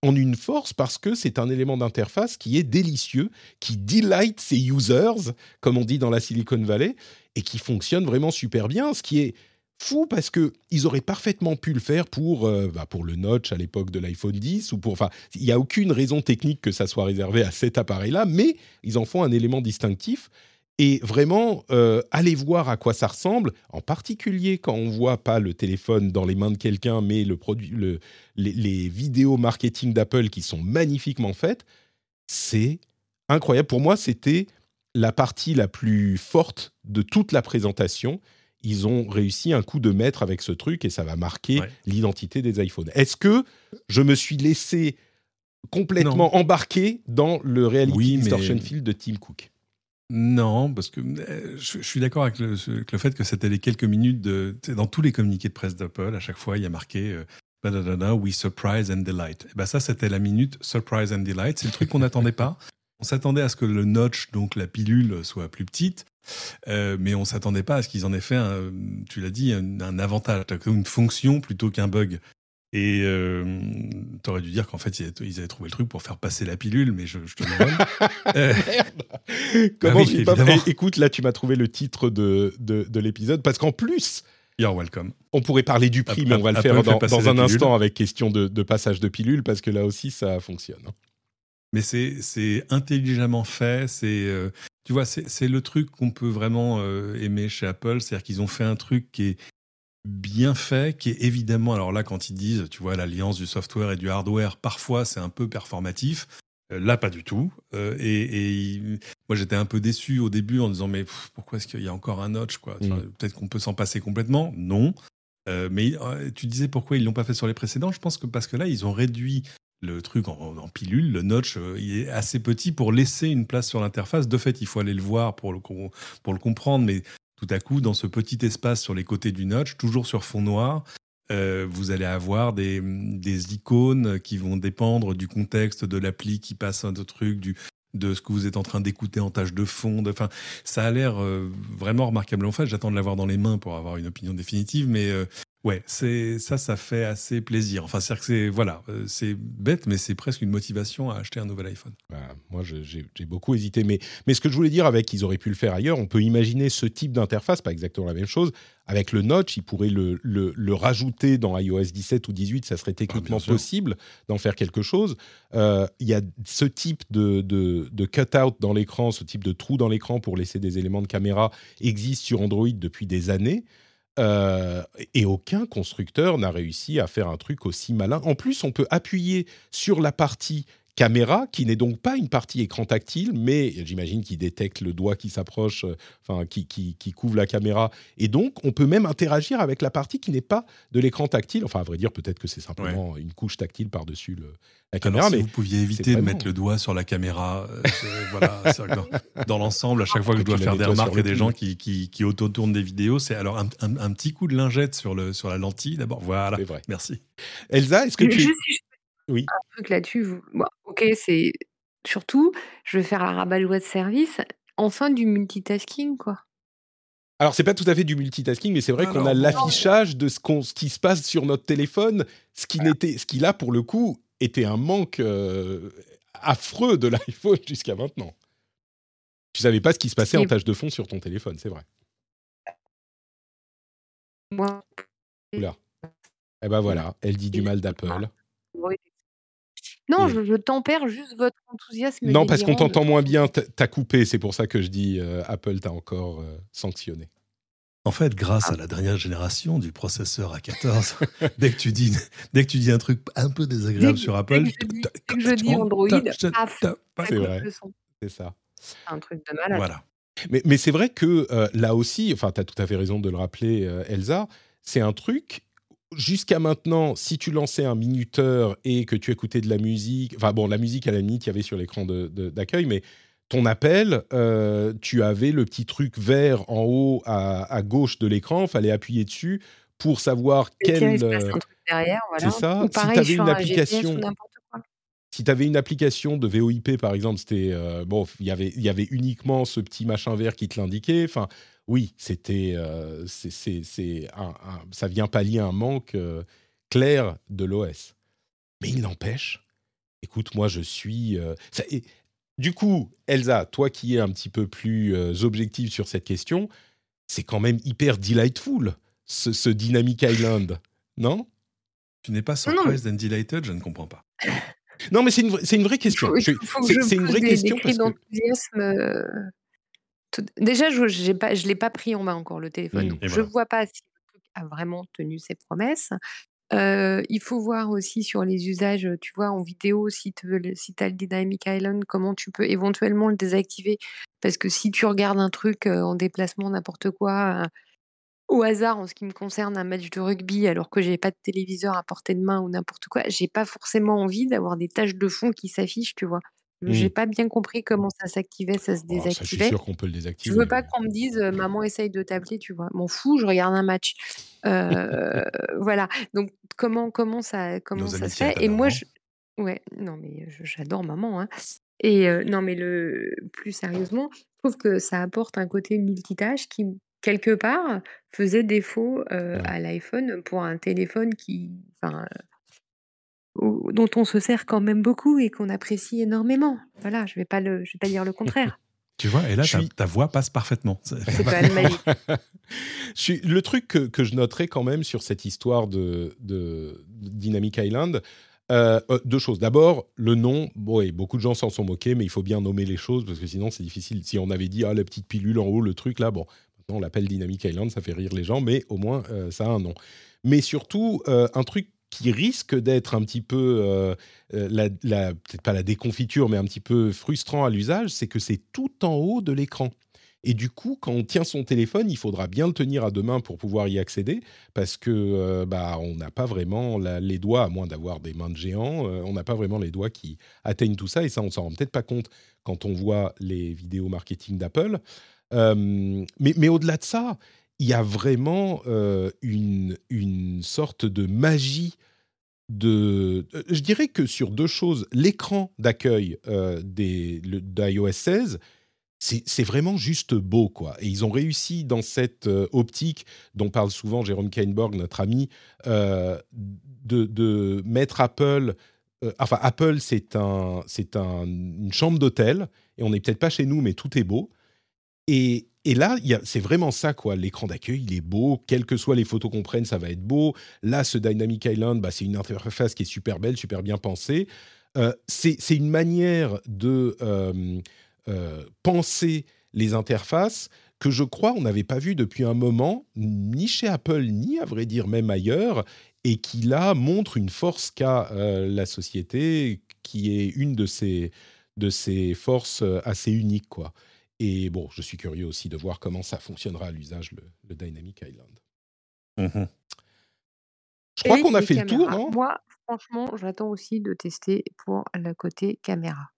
en une force parce que c'est un élément d'interface qui est délicieux, qui delight ses users, comme on dit dans la Silicon Valley, et qui fonctionne vraiment super bien, ce qui est fou parce que ils auraient parfaitement pu le faire pour, euh, bah, pour le notch à l'époque de l'iPhone 10 ou pour, enfin, il n'y a aucune raison technique que ça soit réservé à cet appareil-là, mais ils en font un élément distinctif et vraiment, euh, allez voir à quoi ça ressemble, en particulier quand on voit pas le téléphone dans les mains de quelqu'un, mais le produit, le, les, vidéos marketing d'Apple qui sont magnifiquement faites. C'est incroyable. Pour moi, c'était la partie la plus forte de toute la présentation. Ils ont réussi un coup de maître avec ce truc et ça va marquer l'identité des iPhones. Est-ce que je me suis laissé complètement embarqué dans le Reality Distortion Field de Tim Cook? Non, parce que euh, je, suis d'accord avec, le, fait que c'était les quelques minutes de. Dans tous les communiqués de presse d'Apple, à chaque fois, il y a marqué euh, We surprise and delight. Et ben ça, c'était la minute surprise and delight. C'est le truc qu'on n'attendait pas. (laughs) On s'attendait à ce que le notch, donc la pilule, soit plus petite, euh, mais on s'attendait pas à ce qu'ils en aient fait, un, tu l'as dit, un, un avantage, une fonction plutôt qu'un bug. Et euh, tu aurais dû dire qu'en fait, ils avaient trouvé le truc pour faire passer la pilule, mais je, te le demande. (laughs) euh, Comment bah Écoute, là, tu m'as trouvé le titre de, de, l'épisode, parce qu'en plus, You're welcome. On pourrait parler du prix, mais on va le faire dans, dans un instant avec question de, de, passage de pilule, parce que là aussi, ça fonctionne. Hein. Mais c'est intelligemment fait. C'est euh, tu vois, c'est le truc qu'on peut vraiment euh, aimer chez Apple, c'est-à-dire qu'ils ont fait un truc qui est bien fait, qui est évidemment, alors là, quand ils disent, tu vois, l'alliance du software et du hardware, parfois c'est un peu performatif. Euh, là, pas du tout. Euh, et, moi, j'étais un peu déçu au début en disant, mais pourquoi est-ce qu'il y a encore un notch quoi? Mm. Peut-être qu'on peut, s'en passer complètement. Non. Euh, mais tu disais pourquoi ils l'ont pas fait sur les précédents? Je pense que parce que là, ils ont réduit le truc en, pilule. Le notch, il est assez petit pour laisser une place sur l'interface. De fait, il faut aller le voir pour le, pour le comprendre. Mais tout à coup, dans ce petit espace sur les côtés du notch, toujours sur fond noir, euh, vous allez avoir des, des, icônes qui vont dépendre du contexte de l'appli qui passe un truc, du, de ce que vous êtes en train d'écouter en tâche de fond. Enfin, ça a l'air euh, vraiment remarquable en fait. J'attends de l'avoir dans les mains pour avoir une opinion définitive, mais euh, Ouais, c'est ça, ça fait assez plaisir. Enfin, c'est que c'est voilà, euh, c'est bête, mais c'est presque une motivation à acheter un nouvel iPhone. Bah, moi, j'ai beaucoup hésité, mais mais ce que je voulais dire avec, ils auraient pu le faire ailleurs. On peut imaginer ce type d'interface, pas exactement la même chose, avec le notch. Ils pourraient le, le, rajouter dans iOS 17 ou 18, ça serait techniquement ah, possible d'en faire quelque chose. Euh, il y a ce type de, de, de cut-out dans l'écran, ce type de trou dans l'écran pour laisser des éléments de caméra existe sur Android depuis des années. Euh, et aucun constructeur n'a réussi à faire un truc aussi malin. En plus, on peut appuyer sur la partie caméra, qui n'est donc pas une partie écran tactile, mais j'imagine qu'il détecte le doigt qui s'approche, euh, enfin qui, qui, couvre la caméra. Et donc, on peut même interagir avec la partie qui n'est pas de l'écran tactile. Enfin, à vrai dire, peut-être que c'est simplement une couche tactile par-dessus le, la caméra. mais si vous pouviez éviter de mettre le doigt sur la caméra, euh, voilà, dans, l'ensemble, à chaque fois que je dois faire des remarques à des gens qui, qui, qui auto-tournent des vidéos, c'est alors un, un, petit coup de lingette sur, le, sur la lentille d'abord. Voilà, merci. Elsa, est-ce que tu... Oui. Un truc là-dessus, OK, c'est surtout, je vais faire la rabat-joie de service, enfin du multitasking, quoi. Alors, c'est pas tout à fait du multitasking, mais c'est vrai qu'on a l'affichage de ce, qu'on, ce qui se passe sur notre téléphone, ce qui, n'était, ce qui là, pour le coup, était un manque affreux de (laughs) l'iPhone jusqu'à maintenant. Tu savais pas ce qui se passait en tâche de fond sur ton téléphone, c'est vrai. Moi. Oula. Eh ben voilà, elle dit du mal d'Apple. Non, je, tempère juste votre enthousiasme. Non, parce qu'on t'entend moins bien. T'as coupé, c'est pour ça que je dis euh, Apple t'a encore euh, sanctionné. En fait, grâce ah. à la dernière génération du processeur A14, (laughs) dès que tu dis dès que tu dis un truc un peu désagréable sur Apple, que je dis, Android, c'est vrai, c'est ça. Un truc de malade. Voilà. Mais, mais c'est vrai que euh, là aussi, enfin, tu as tout à fait raison de le rappeler, Elsa, c'est un truc jusqu'à maintenant, si tu lançais un minuteur et que tu écoutais de la musique, enfin bon, la musique à la limite, il y avait sur l'écran d'accueil, mais ton appel, euh, tu avais le petit truc vert en haut à, gauche de l'écran, fallait appuyer dessus pour savoir quel. Euh, c'est ça. si tu avais une application. Si tu avais une application de VoIP par exemple, c'était euh, bon, il y avait il y avait uniquement ce petit machin vert qui te l'indiquait. Enfin, oui, c'était, euh, c'est, ça vient pallier un manque euh, clair de l'OS. Mais il n'empêche, écoute, moi je suis. Euh, du coup, Elsa, toi qui es un petit peu plus objective sur cette question, c'est quand même hyper delightful, ce, Dynamic Island, non? Tu n'es pas surprised and delighted, je ne comprends pas. (coughs) Non, mais c'est une, une, vraie question. C'est une vraie question. Parce que... Déjà, je ne l'ai pas pris en main encore, le téléphone. Mmh, je ne vois pas si le truc a vraiment tenu ses promesses. il faut voir aussi sur les usages, tu vois, en vidéo, si tu si as le Dynamic Island, comment tu peux éventuellement le désactiver. Parce que si tu regardes un truc en déplacement, n'importe quoi, au hasard en ce qui me concerne, un match de rugby, alors que j'ai pas de téléviseur à portée de main ou n'importe quoi, j'ai pas forcément envie d'avoir des taches de fond qui s'affichent, tu vois. J'ai mmh. pas bien compris comment ça s'activait, ça se oh, désactivait. je suis sûr qu'on peut le désactiver. Je veux pas qu'on me dise maman essaye de t'appeler, tu vois. M'en fous, je regarde un match. (laughs) voilà. Donc comment comment ça comment ça se fait? Et moi je ouais non mais j'adore maman hein. Et non mais le plus sérieusement, je trouve que ça apporte un côté multitâche qui quelque part faisait défaut à l'iPhone pour un téléphone qui enfin dont on se sert quand même beaucoup et qu'on apprécie énormément. Voilà, je vais pas le, je vais pas dire le contraire. (laughs) Tu vois, et là, ta, voix passe parfaitement. C'est (laughs) pas le magique. le truc que, je noterai quand même sur cette histoire de, Dynamic Island, euh, deux choses. D'abord, le nom, bon, beaucoup de gens s'en sont moqués, mais il faut bien nommer les choses parce que sinon c'est difficile. Si on avait dit, ah, la petite pilule en haut, le truc là, bon, on l'appelle Dynamic Island, ça fait rire les gens, mais au moins euh, ça a un nom. Mais surtout, un truc qui risque d'être un petit peu, euh, euh, la, peut-être pas la déconfiture, mais un petit peu frustrant à l'usage, c'est que c'est tout en haut de l'écran. Et du coup, quand on tient son téléphone, il faudra bien le tenir à deux mains pour pouvoir y accéder, parce que euh, bah, on n'a pas vraiment les doigts, à moins d'avoir des mains de géants, on n'a pas vraiment les doigts qui atteignent tout ça, et ça, on s'en rend peut-être pas compte quand on voit les vidéos marketing d'Apple. Mais, mais au-delà de ça, il y a vraiment euh, une, une sorte de magie de... Euh, je dirais que sur deux choses, l'écran d'accueil euh, d'iOS 16, c'est vraiment juste beau, quoi. Et ils ont réussi dans cette euh, optique dont parle souvent Jérôme Kainborg, notre ami, de, de, mettre Apple... enfin, Apple, c'est un, un, une chambre d'hôtel, et on n'est peut-être pas chez nous, mais tout est beau. Et, là, c'est vraiment ça, quoi. L'écran d'accueil, il est beau. Quelles que soient les photos qu'on prenne, ça va être beau. Là, ce Dynamic Island, bah, c'est une interface qui est super belle, super bien pensée. Euh, c'est une manière de euh, euh, penser les interfaces que je crois on n'avait pas vu depuis un moment, ni chez Apple, ni à vrai dire même ailleurs, et qui là montre une force qu'a la société, qui est une de ses, forces assez uniques, quoi. Et bon, je suis curieux aussi de voir comment ça fonctionnera à l'usage, le, Dynamic Island. Mmh je crois qu'on a fait le tour, non? Moi, franchement, j'attends aussi de tester pour le côté caméra.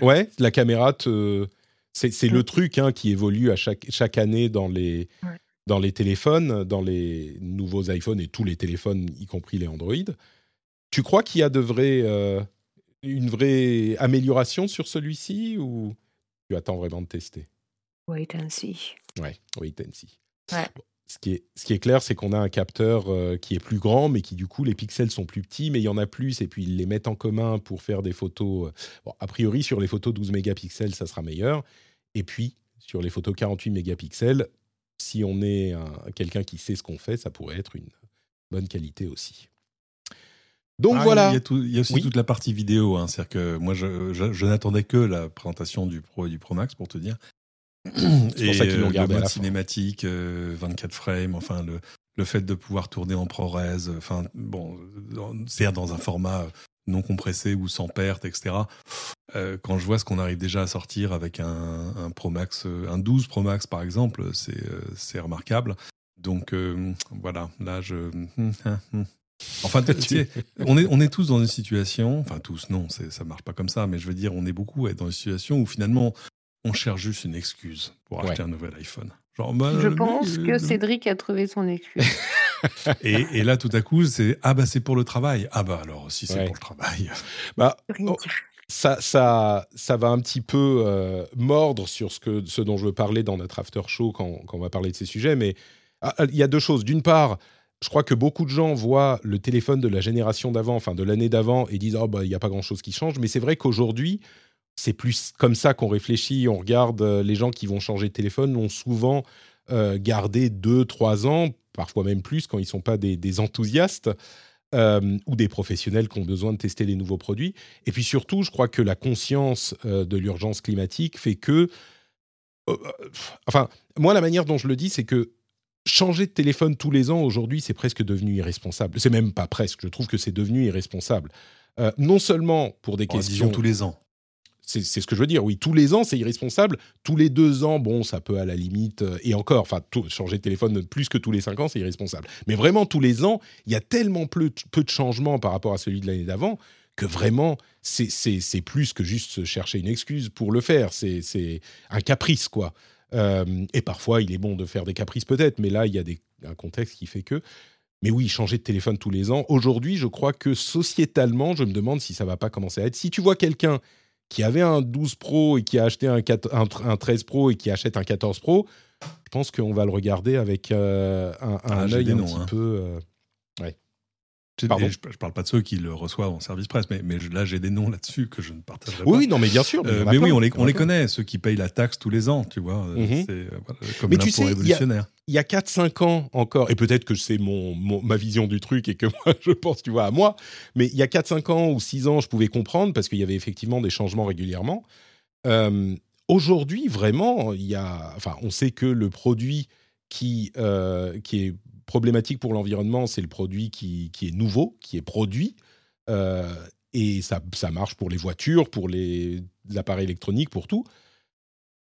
Ouais, la caméra, c'est le truc hein, qui évolue à chaque, chaque année dans les, dans les téléphones, dans les nouveaux iPhones et tous les téléphones, y compris les Android. Tu crois qu'il y a de vrais, euh, une vraie amélioration sur celui-ci ou? Tu attends vraiment de tester Wait and see. Ouais, wait and see. ce, qui est, ce qui est clair, c'est qu'on a un capteur euh, qui est plus grand, mais qui du coup, les pixels sont plus petits, mais il y en a plus, et puis ils les mettent en commun pour faire des photos. Euh, bon, a priori, sur les photos 12 mégapixels, ça sera meilleur. Et puis, sur les photos 48 mégapixels, si on est quelqu'un qui sait ce qu'on fait, ça pourrait être une bonne qualité aussi. Donc ah, voilà. Il y, a aussi toute la partie vidéo. Hein. C'est-à-dire que moi, je, n'attendais que la présentation du Pro et du Pro Max pour te dire. (clears throat) C'est pour ça qu'ils l'ont euh, gardé. Le mode cinématique, 24 euh, frames, enfin le, le fait de pouvoir tourner en ProRes, enfin bon, c'est dans un format non compressé ou sans perte, etc. Euh, quand je vois ce qu'on arrive déjà à sortir avec un, un, Pro Max, un 12 Pro Max par exemple, c'est remarquable. Donc voilà, là je. (laughs) Hum, hum, hum. Enfin, (laughs) on, est, on est tous dans une situation, enfin tous, non, ça marche pas comme ça, mais je veux dire, on est beaucoup dans une situation où finalement, on cherche juste une excuse pour acheter un nouvel iPhone. Genre, bah, je pense que Cédric a trouvé son excuse. (laughs) et, là, tout à coup, c'est ah bah c'est pour le travail. Ah bah alors si c'est pour le travail. (laughs) Bah, oh, ça, ça, ça va un petit peu euh, mordre sur ce, que, ce dont je veux parler dans notre after show quand, quand on va parler de ces sujets, mais ah, il y a deux choses. D'une part, je crois que beaucoup de gens voient le téléphone de la génération d'avant, enfin de l'année d'avant, et disent oh bah il n'y a pas grand chose qui change. Mais c'est vrai qu'aujourd'hui, c'est plus comme ça qu'on réfléchit. On regarde euh, les gens qui vont changer de téléphone, l'ont souvent euh, gardé deux, trois ans, parfois même plus quand ils sont pas des, enthousiastes. Euh, ou des professionnels qui ont besoin de tester les nouveaux produits. Et puis surtout, je crois que la conscience de l'urgence climatique fait que... enfin, moi, la manière dont je le dis, c'est que changer de téléphone tous les ans, aujourd'hui, c'est presque devenu irresponsable. C'est même pas presque, je trouve que c'est devenu irresponsable. Euh, non seulement pour des Oh, questions... tous les ans. C'est ce que je veux dire, oui. Tous les ans, c'est irresponsable. Tous les deux ans, bon, ça peut à la limite... euh, et encore, enfin, changer de téléphone plus que tous les cinq ans, c'est irresponsable. Mais vraiment, tous les ans, il y a tellement peu, peu de changements par rapport à celui de l'année d'avant que vraiment, c'est- plus que juste chercher une excuse pour le faire. C'est un caprice, quoi. Euh, et parfois, il est bon de faire des caprices peut-être, mais là, il y a des, un contexte qui fait que. Mais oui, changer de téléphone tous les ans. Aujourd'hui, je crois que sociétalement, je me demande si ça va pas commencer à être. Si tu vois quelqu'un qui avait un 12 Pro et qui a acheté un, 4 un, tr- un 13 Pro et qui achète un 14 Pro, je pense qu'on va le regarder avec euh, un, Ah, un j'ai œil un petit hein. peu. euh, Pardon je, je parle pas de ceux qui le reçoivent en service presse, mais, là j'ai des noms là-dessus que je ne partagerai Oui, pas. oui, non, mais bien sûr. Euh, a mais oui, plein, on les, on a connaît, ceux qui payent la taxe tous les ans, tu vois. euh, Mhm. C'est euh, voilà, comme Mais tu sais, il y a- révolutionnaire. il y a 4-5 ans encore, et peut-être que c'est mon, mon- ma vision du truc et que (laughs) moi, je pense, tu vois, à moi, mais il y a 4-5 ans ou 6 ans, je pouvais comprendre parce qu'il y avait effectivement des changements régulièrement. Euh, Aujourd'hui, vraiment, il y a, enfin, on sait que le produit qui, euh, qui est problématique pour l'environnement, c'est le produit qui, qui est nouveau, qui est produit. Euh, et ça, ça marche pour les voitures, pour les, appareils électroniques, pour tout.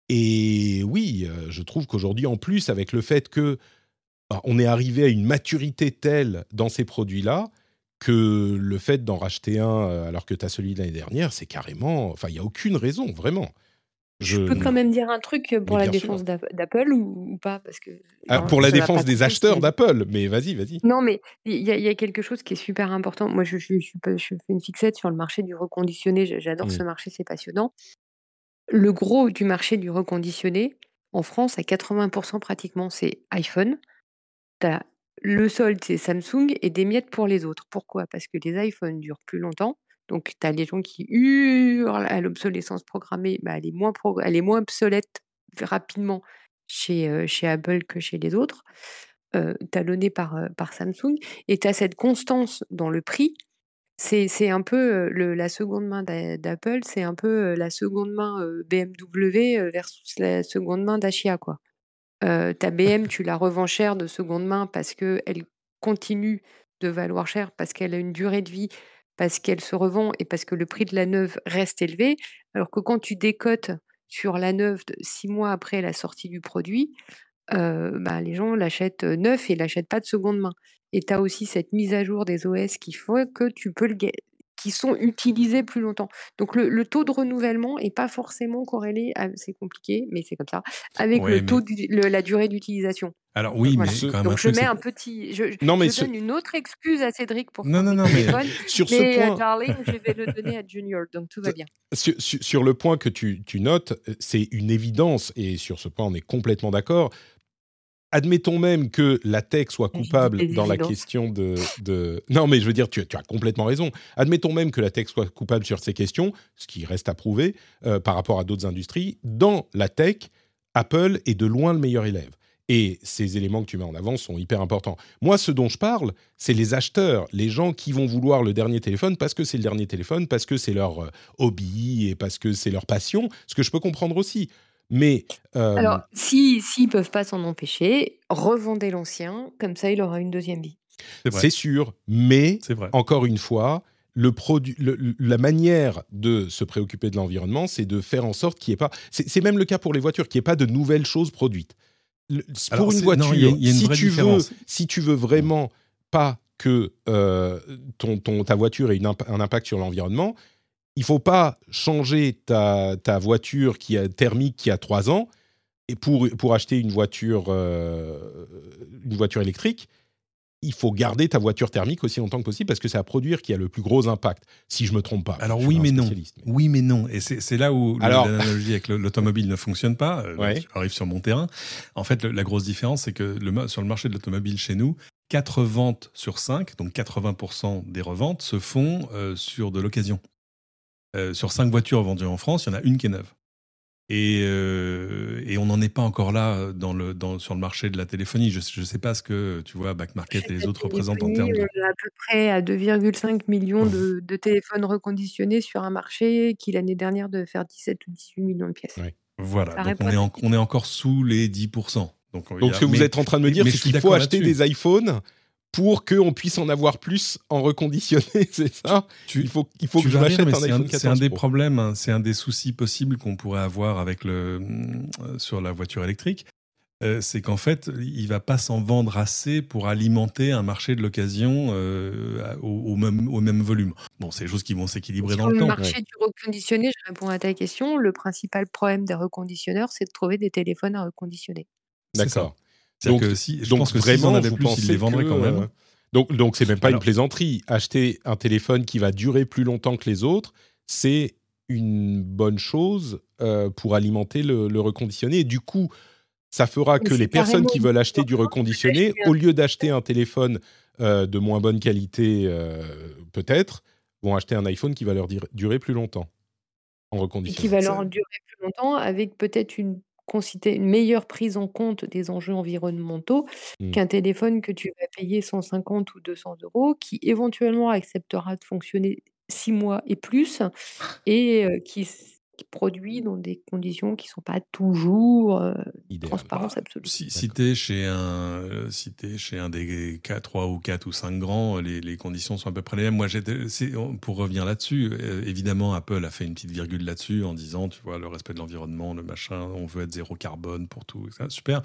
Et oui, euh, je trouve qu'aujourd'hui, en plus, avec le fait que bah, on est arrivé à une maturité telle dans ces produits-là que le fait d'en racheter un euh, alors que tu as celui de l'année dernière, c'est carrément. Enfin, il n'y a aucune raison, vraiment. Je peux quand même dire un truc pour la défense d'Apple ou, ou pas? Parce que Ah, pour la défense des acheteurs d'Apple, mais vas-y, vas-y. Non, mais il y, a- il y a quelque chose qui est super important. Moi, je, fais une fixette sur le marché du reconditionné. J'adore ce marché, c'est passionnant. Le gros du marché du reconditionné, en France, à 80% pratiquement, c'est iPhone. T'as le solde, c'est Samsung et des miettes pour les autres. Pourquoi? Parce que les iPhones durent plus longtemps. Donc, tu as les gens qui hurlent à l'obsolescence programmée. Bah, elle, est moins pro- elle est moins obsolète rapidement chez, Apple que chez les autres, euh, talonnée par, Samsung. Et tu as cette constance dans le prix. C'est un peu la seconde main d'a- d'Apple, c'est un peu la seconde main BMW versus la seconde main. Euh, ta BM, tu la revends cher de seconde main parce qu'elle continue de valoir cher, parce qu'elle a une durée de vie, parce qu'elle se revend et parce que le prix de la neuve reste élevé. Alors que quand tu décotes sur la neuve six mois après la sortie du produit, euh, bah, les gens l'achètent euh, neuf et l'achètent pas de seconde main. Et tu as aussi cette mise à jour des OS qui font que tu peux le qui sont utilisés plus longtemps. Donc le, le taux de renouvellement est pas forcément corrélé, c'est compliqué, mais c'est comme ça, avec Ouais, le taux, mais- le- la durée d'utilisation. Alors oui, Voilà. mais ce- quand même Donc un je truc, mets un petit, je, Non, mais je ce- donne une autre excuse à Cédric pour Non, non, non, mais- (laughs) Sur ce mais euh, point, darling, je vais le donner à (laughs) Junior, donc tout va bien. sur, le point que tu, tu notes, euh, c'est une évidence, et sur ce point, on est complètement d'accord. Admettons même que la tech soit coupable dans la question de, de- Non, mais je veux dire, tu, tu as complètement raison. Admettons même que la tech soit coupable sur ces questions, ce qui reste à prouver euh, par rapport à d'autres industries. Dans la tech, Apple est de loin le meilleur élève. Et ces éléments que tu mets en avant sont hyper importants. Moi, ce dont je parle, c'est les acheteurs, les gens qui vont vouloir le dernier téléphone parce que c'est le dernier téléphone, parce que c'est leur euh, hobby et parce que c'est leur passion, ce que je peux comprendre aussi. Mais euh, Alors, si s'ils peuvent pas s'en empêcher, revendez l'ancien, comme ça il aura une deuxième vie. c'est vrai. c'est sûr, mais C'est vrai. encore une fois, le produit, le- la manière de se préoccuper de l'environnement, c'est de faire en sorte qu'il n'y ait pas. C'est même le cas pour les voitures, qu'il n'y ait pas de nouvelles choses produites. Le- Alors, pour une voiture, non, y a- il y a une si, vraie tu veux, si tu veux vraiment pas que euh, ton, ton- ta voiture ait une imp- un impact sur l'environnement, il faut pas changer ta, ta voiture qui a thermique qui a 3 ans et pour, pour acheter une voiture, euh, une voiture électrique, il faut garder ta voiture thermique aussi longtemps que possible parce que c'est à produire qui a le plus gros impact, si je me trompe pas. Alors oui, mais non. mais- Oui, mais non. Et c'est là où l'analogie avec le- l'automobile ne fonctionne pas. Euh, Ouais. Tu arrives sur mon terrain. En fait, le- la grosse différence, c'est que le, sur le marché de l'automobile chez nous, 4 ventes sur 5, donc 80% des reventes, se font euh, sur de l'occasion. Euh, sur 5 voitures vendues en France, il y en a une qui est neuve. Et, euh, et on n'en est pas encore là dans le, dans, sur le marché de la téléphonie. Je ne sais pas ce que tu vois, Back Market et les autres représentent en termes de. On est à peu près à 2,5 millions de, de téléphones reconditionnés sur un marché qui l'année dernière devait faire 17 ou 18 millions de pièces. Voilà, Ça donc on est, en- on est encore sous les 10%. Donc, ce que vous êtes en train de me dire, c'est qu'il faut acheter des iPhones pour qu'on puisse en avoir plus en reconditionné, (laughs) c'est ça? Il faut, il faut que je m'achète un iPhone 14 C'est un des problèmes, hein. c'est un des soucis possibles qu'on pourrait avoir avec le, euh, sur la voiture électrique. Euh, c'est qu'en fait, il va pas s'en vendre assez pour alimenter un marché de l'occasion euh, au, même, au même volume. Bon, c'est des choses qui vont s'équilibrer dans le, temps. Le marché du reconditionné, je réponds à ta question, le principal problème des reconditionneurs, c'est de trouver des téléphones à reconditionner. D'accord. Donc, que si, je pense que vraiment, avait plus, ils les vendraient quand même. Euh, donc, donc c'est même pas une plaisanterie. Acheter un téléphone qui va durer plus longtemps que les autres, c'est une bonne chose euh, pour alimenter le, reconditionné. Et du coup, ça fera que les personnes qui veulent acheter du reconditionné, au lieu d'acheter un téléphone euh, de moins bonne qualité, peut-être, vont acheter un iPhone qui va leur durer plus longtemps en reconditionné. Qui va leur durer plus longtemps avec peut-être une une meilleure prise en compte des enjeux environnementaux mmh. qu'un téléphone que tu vas payer 150 ou 200 euros, qui éventuellement acceptera de fonctionner six mois et plus, et qui qui produit dans des conditions qui ne sont pas toujours euh, transparence bah, absolue. Si, si tu es chez un, euh, si es chez un des 4, 3 ou 4 ou 5 grands, les, les conditions sont à peu près les mêmes. Moi, pour revenir là-dessus, euh, évidemment, Apple a fait une petite virgule là-dessus en disant, tu vois, le respect de l'environnement, le machin, on veut être zéro carbone pour tout, super.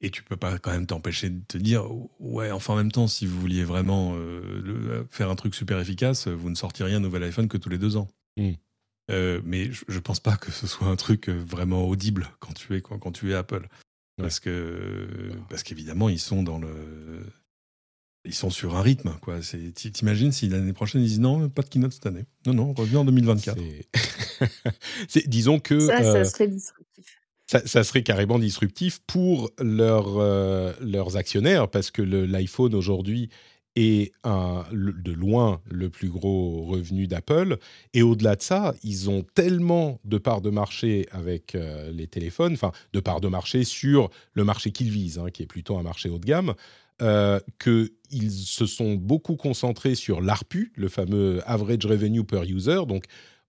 Et tu peux pas quand même t'empêcher de te dire, ouais, enfin en même temps, si vous vouliez vraiment faire un truc super efficace, vous ne sortiriez un nouvel iPhone que tous les deux ans. Mmh. Euh, mais je, ne pense pas que ce soit un truc euh, vraiment audible quand tu es quand, tu es Apple, parce que parce qu'évidemment ils sont dans le ils sont sur un rythme quoi. t'imagines si l'année prochaine ils disent non pas de keynote cette année, non non reviens en 2024. (laughs) disons que ça, ça euh, serait disruptif. Ça, serait carrément disruptif pour leurs actionnaires parce que l'iPhone aujourd'hui est un, de loin le plus gros revenu d'Apple. Et au-delà de ça, ils ont tellement de parts de marché avec euh, les téléphones, enfin de parts de marché sur le marché qu'ils visent, hein, qui est plutôt un marché haut de gamme, euh, qu'ils se sont beaucoup concentrés sur l'ARPU, le fameux Average Revenue Per User, donc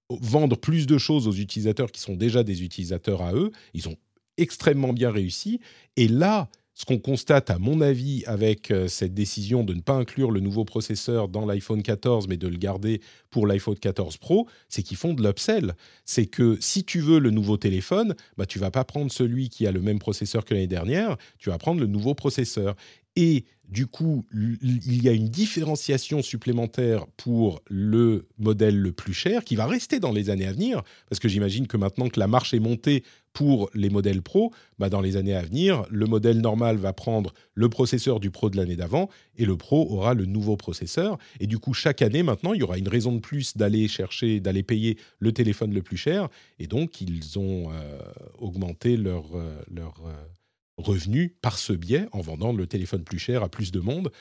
vendre plus de choses aux utilisateurs qui sont déjà des utilisateurs à eux. Ils ont extrêmement bien réussi. Et là, ce qu'on constate, à mon avis, avec euh, cette décision de ne pas inclure le nouveau processeur dans l'iPhone 14, mais de le garder pour l'iPhone 14 Pro, c'est qu'ils font de l'upsell. C'est que si tu veux le nouveau téléphone, bah, tu vas pas prendre celui qui a le même processeur que l'année dernière, tu vas prendre le nouveau processeur. Et du coup, il y a une différenciation supplémentaire pour le modèle le plus cher qui va rester dans les années à venir, parce que j'imagine que maintenant que la marche est montée pour les modèles Pro, bah dans les années à venir, le modèle normal va prendre le processeur du Pro de l'année d'avant et le Pro aura le nouveau processeur. Et du coup, chaque année maintenant, il y aura une raison de plus d'aller chercher, d'aller payer le téléphone le plus cher. Et donc, ils ont euh, augmenté leur, euh, leur euh, revenus par ce biais en vendant le téléphone plus cher à plus de monde.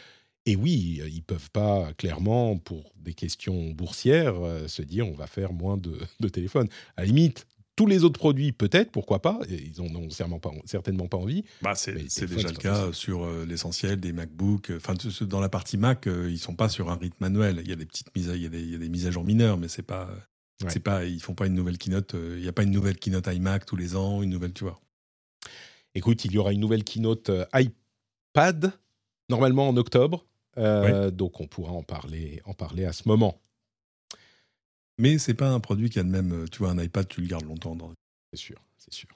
Et oui, ils peuvent pas clairement, pour des questions boursières, euh, se dire on va faire moins de, de téléphones. À la limite, tous les autres produits, peut-être, pourquoi pas Ils n'en ont certainement pas, certainement pas envie. Bah c'est déjà le cas sur euh, l'essentiel des MacBooks. Enfin, dans la partie Mac, ils euh, sont pas sur un rythme manuel. Il y a des petites mises, il y a des, il y a des mises à jour mineures, mais c'est pas, c'est pas, ils font pas une nouvelle keynote. Il n'y a pas une nouvelle keynote iMac tous les ans, une nouvelle, tu vois. Écoute, il y aura une nouvelle keynote euh, iPad, normalement en octobre. Euh, donc on pourra en parler, en parler à ce moment. Mais c'est pas un produit qui a de même. Euh, tu vois, un iPad, tu le gardes longtemps. Dans... C'est sûr, c'est sûr.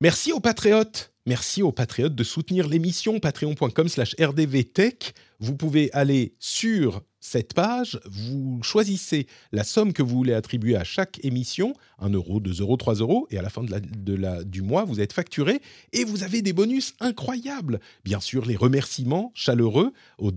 Merci aux patriotes. Merci aux patriotes de soutenir l'émission patreon.com/slash rdvtech. Vous pouvez aller sur cette page, vous choisissez la somme que vous voulez attribuer à chaque émission, 1 euro, 2 euros, 3 euros, et à la fin du mois, vous êtes facturé et vous avez des bonus incroyables. Bien sûr, les remerciements chaleureux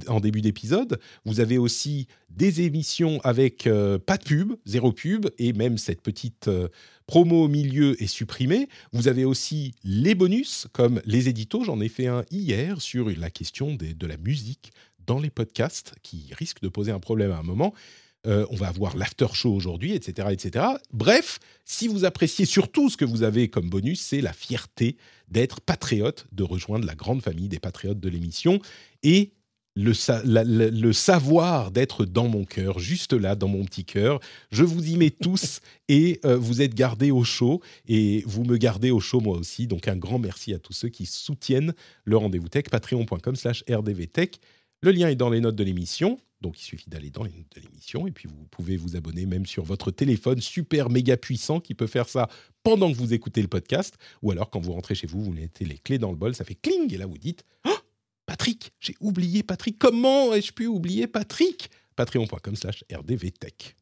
en début d'épisode. Vous avez aussi des émissions avec euh, pas de pub, zéro pub, et même cette petite euh, promo au milieu est supprimée. Vous avez aussi les bonus, comme les éditos. J'en ai fait un hier sur la question de la musique dans les podcasts qui risquent de poser un problème à un moment. Euh, on va avoir l'after show aujourd'hui, etc., etc. Bref, si vous appréciez surtout ce que vous avez comme bonus, c'est la fierté d'être patriote, de rejoindre la grande famille des patriotes de l'émission. Et le, le, savoir d'être dans mon cœur, juste là, dans mon petit cœur. Je vous y mets tous (laughs) et euh, vous êtes gardés au chaud et vous me gardez au chaud moi aussi. Donc un grand merci à tous ceux qui soutiennent le rendez-vous tech, patreon.com slash rdvtech. Le lien est dans les notes de l'émission. Donc il suffit d'aller dans les notes de l'émission et puis vous pouvez vous abonner même sur votre téléphone super méga puissant qui peut faire ça pendant que vous écoutez le podcast ou alors quand vous rentrez chez vous, vous mettez les clés dans le bol, ça fait cling et là vous dites oh Patrick, j'ai oublié Patrick. Comment ai-je pu oublier Patrick? Patreon.com slash rdvtech.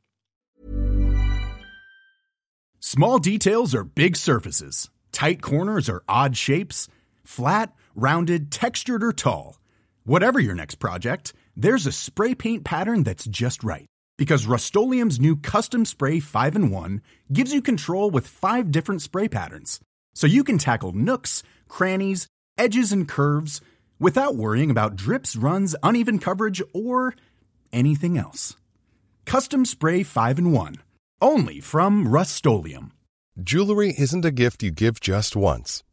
Small details are big surfaces. Tight corners are odd shapes. Flat, rounded, textured or tall. Whatever your next project, there's a spray paint pattern that's just right. Because Rust new Custom Spray 5 in 1 gives you control with five different spray patterns. So you can tackle nooks, crannies, edges, and curves – without worrying about drips, runs, uneven coverage, or anything else. Custom Spray 5 and 1. Only from Rust Jewelry isn't a gift you give just once.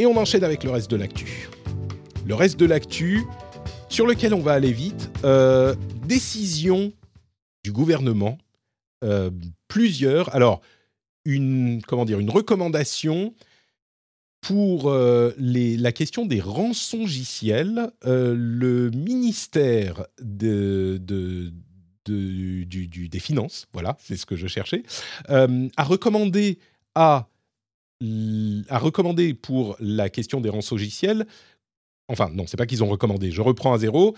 Et on enchaîne avec le reste de l'actu. Le reste de l'actu, sur lequel on va aller vite, euh, décision du gouvernement, euh, plusieurs. Alors, une, comment dire, une recommandation pour euh, les, la question des rançongiciels. Le ministère des Finances, voilà, c'est ce que je cherchais, a recommandé à a recommandé pour la question des rançongiciels, enfin non, c'est pas qu'ils ont recommandé, je reprends à zéro,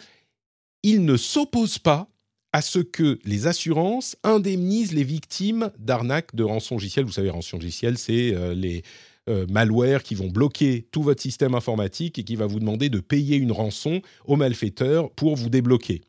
ils ne s'opposent pas à ce que les assurances indemnisent les victimes d'arnaques de rançongiciel. Vous savez, rançongiciel, c'est euh, les euh, malwares qui vont bloquer tout votre système informatique et qui va vous demander de payer une rançon aux malfaiteurs pour vous débloquer.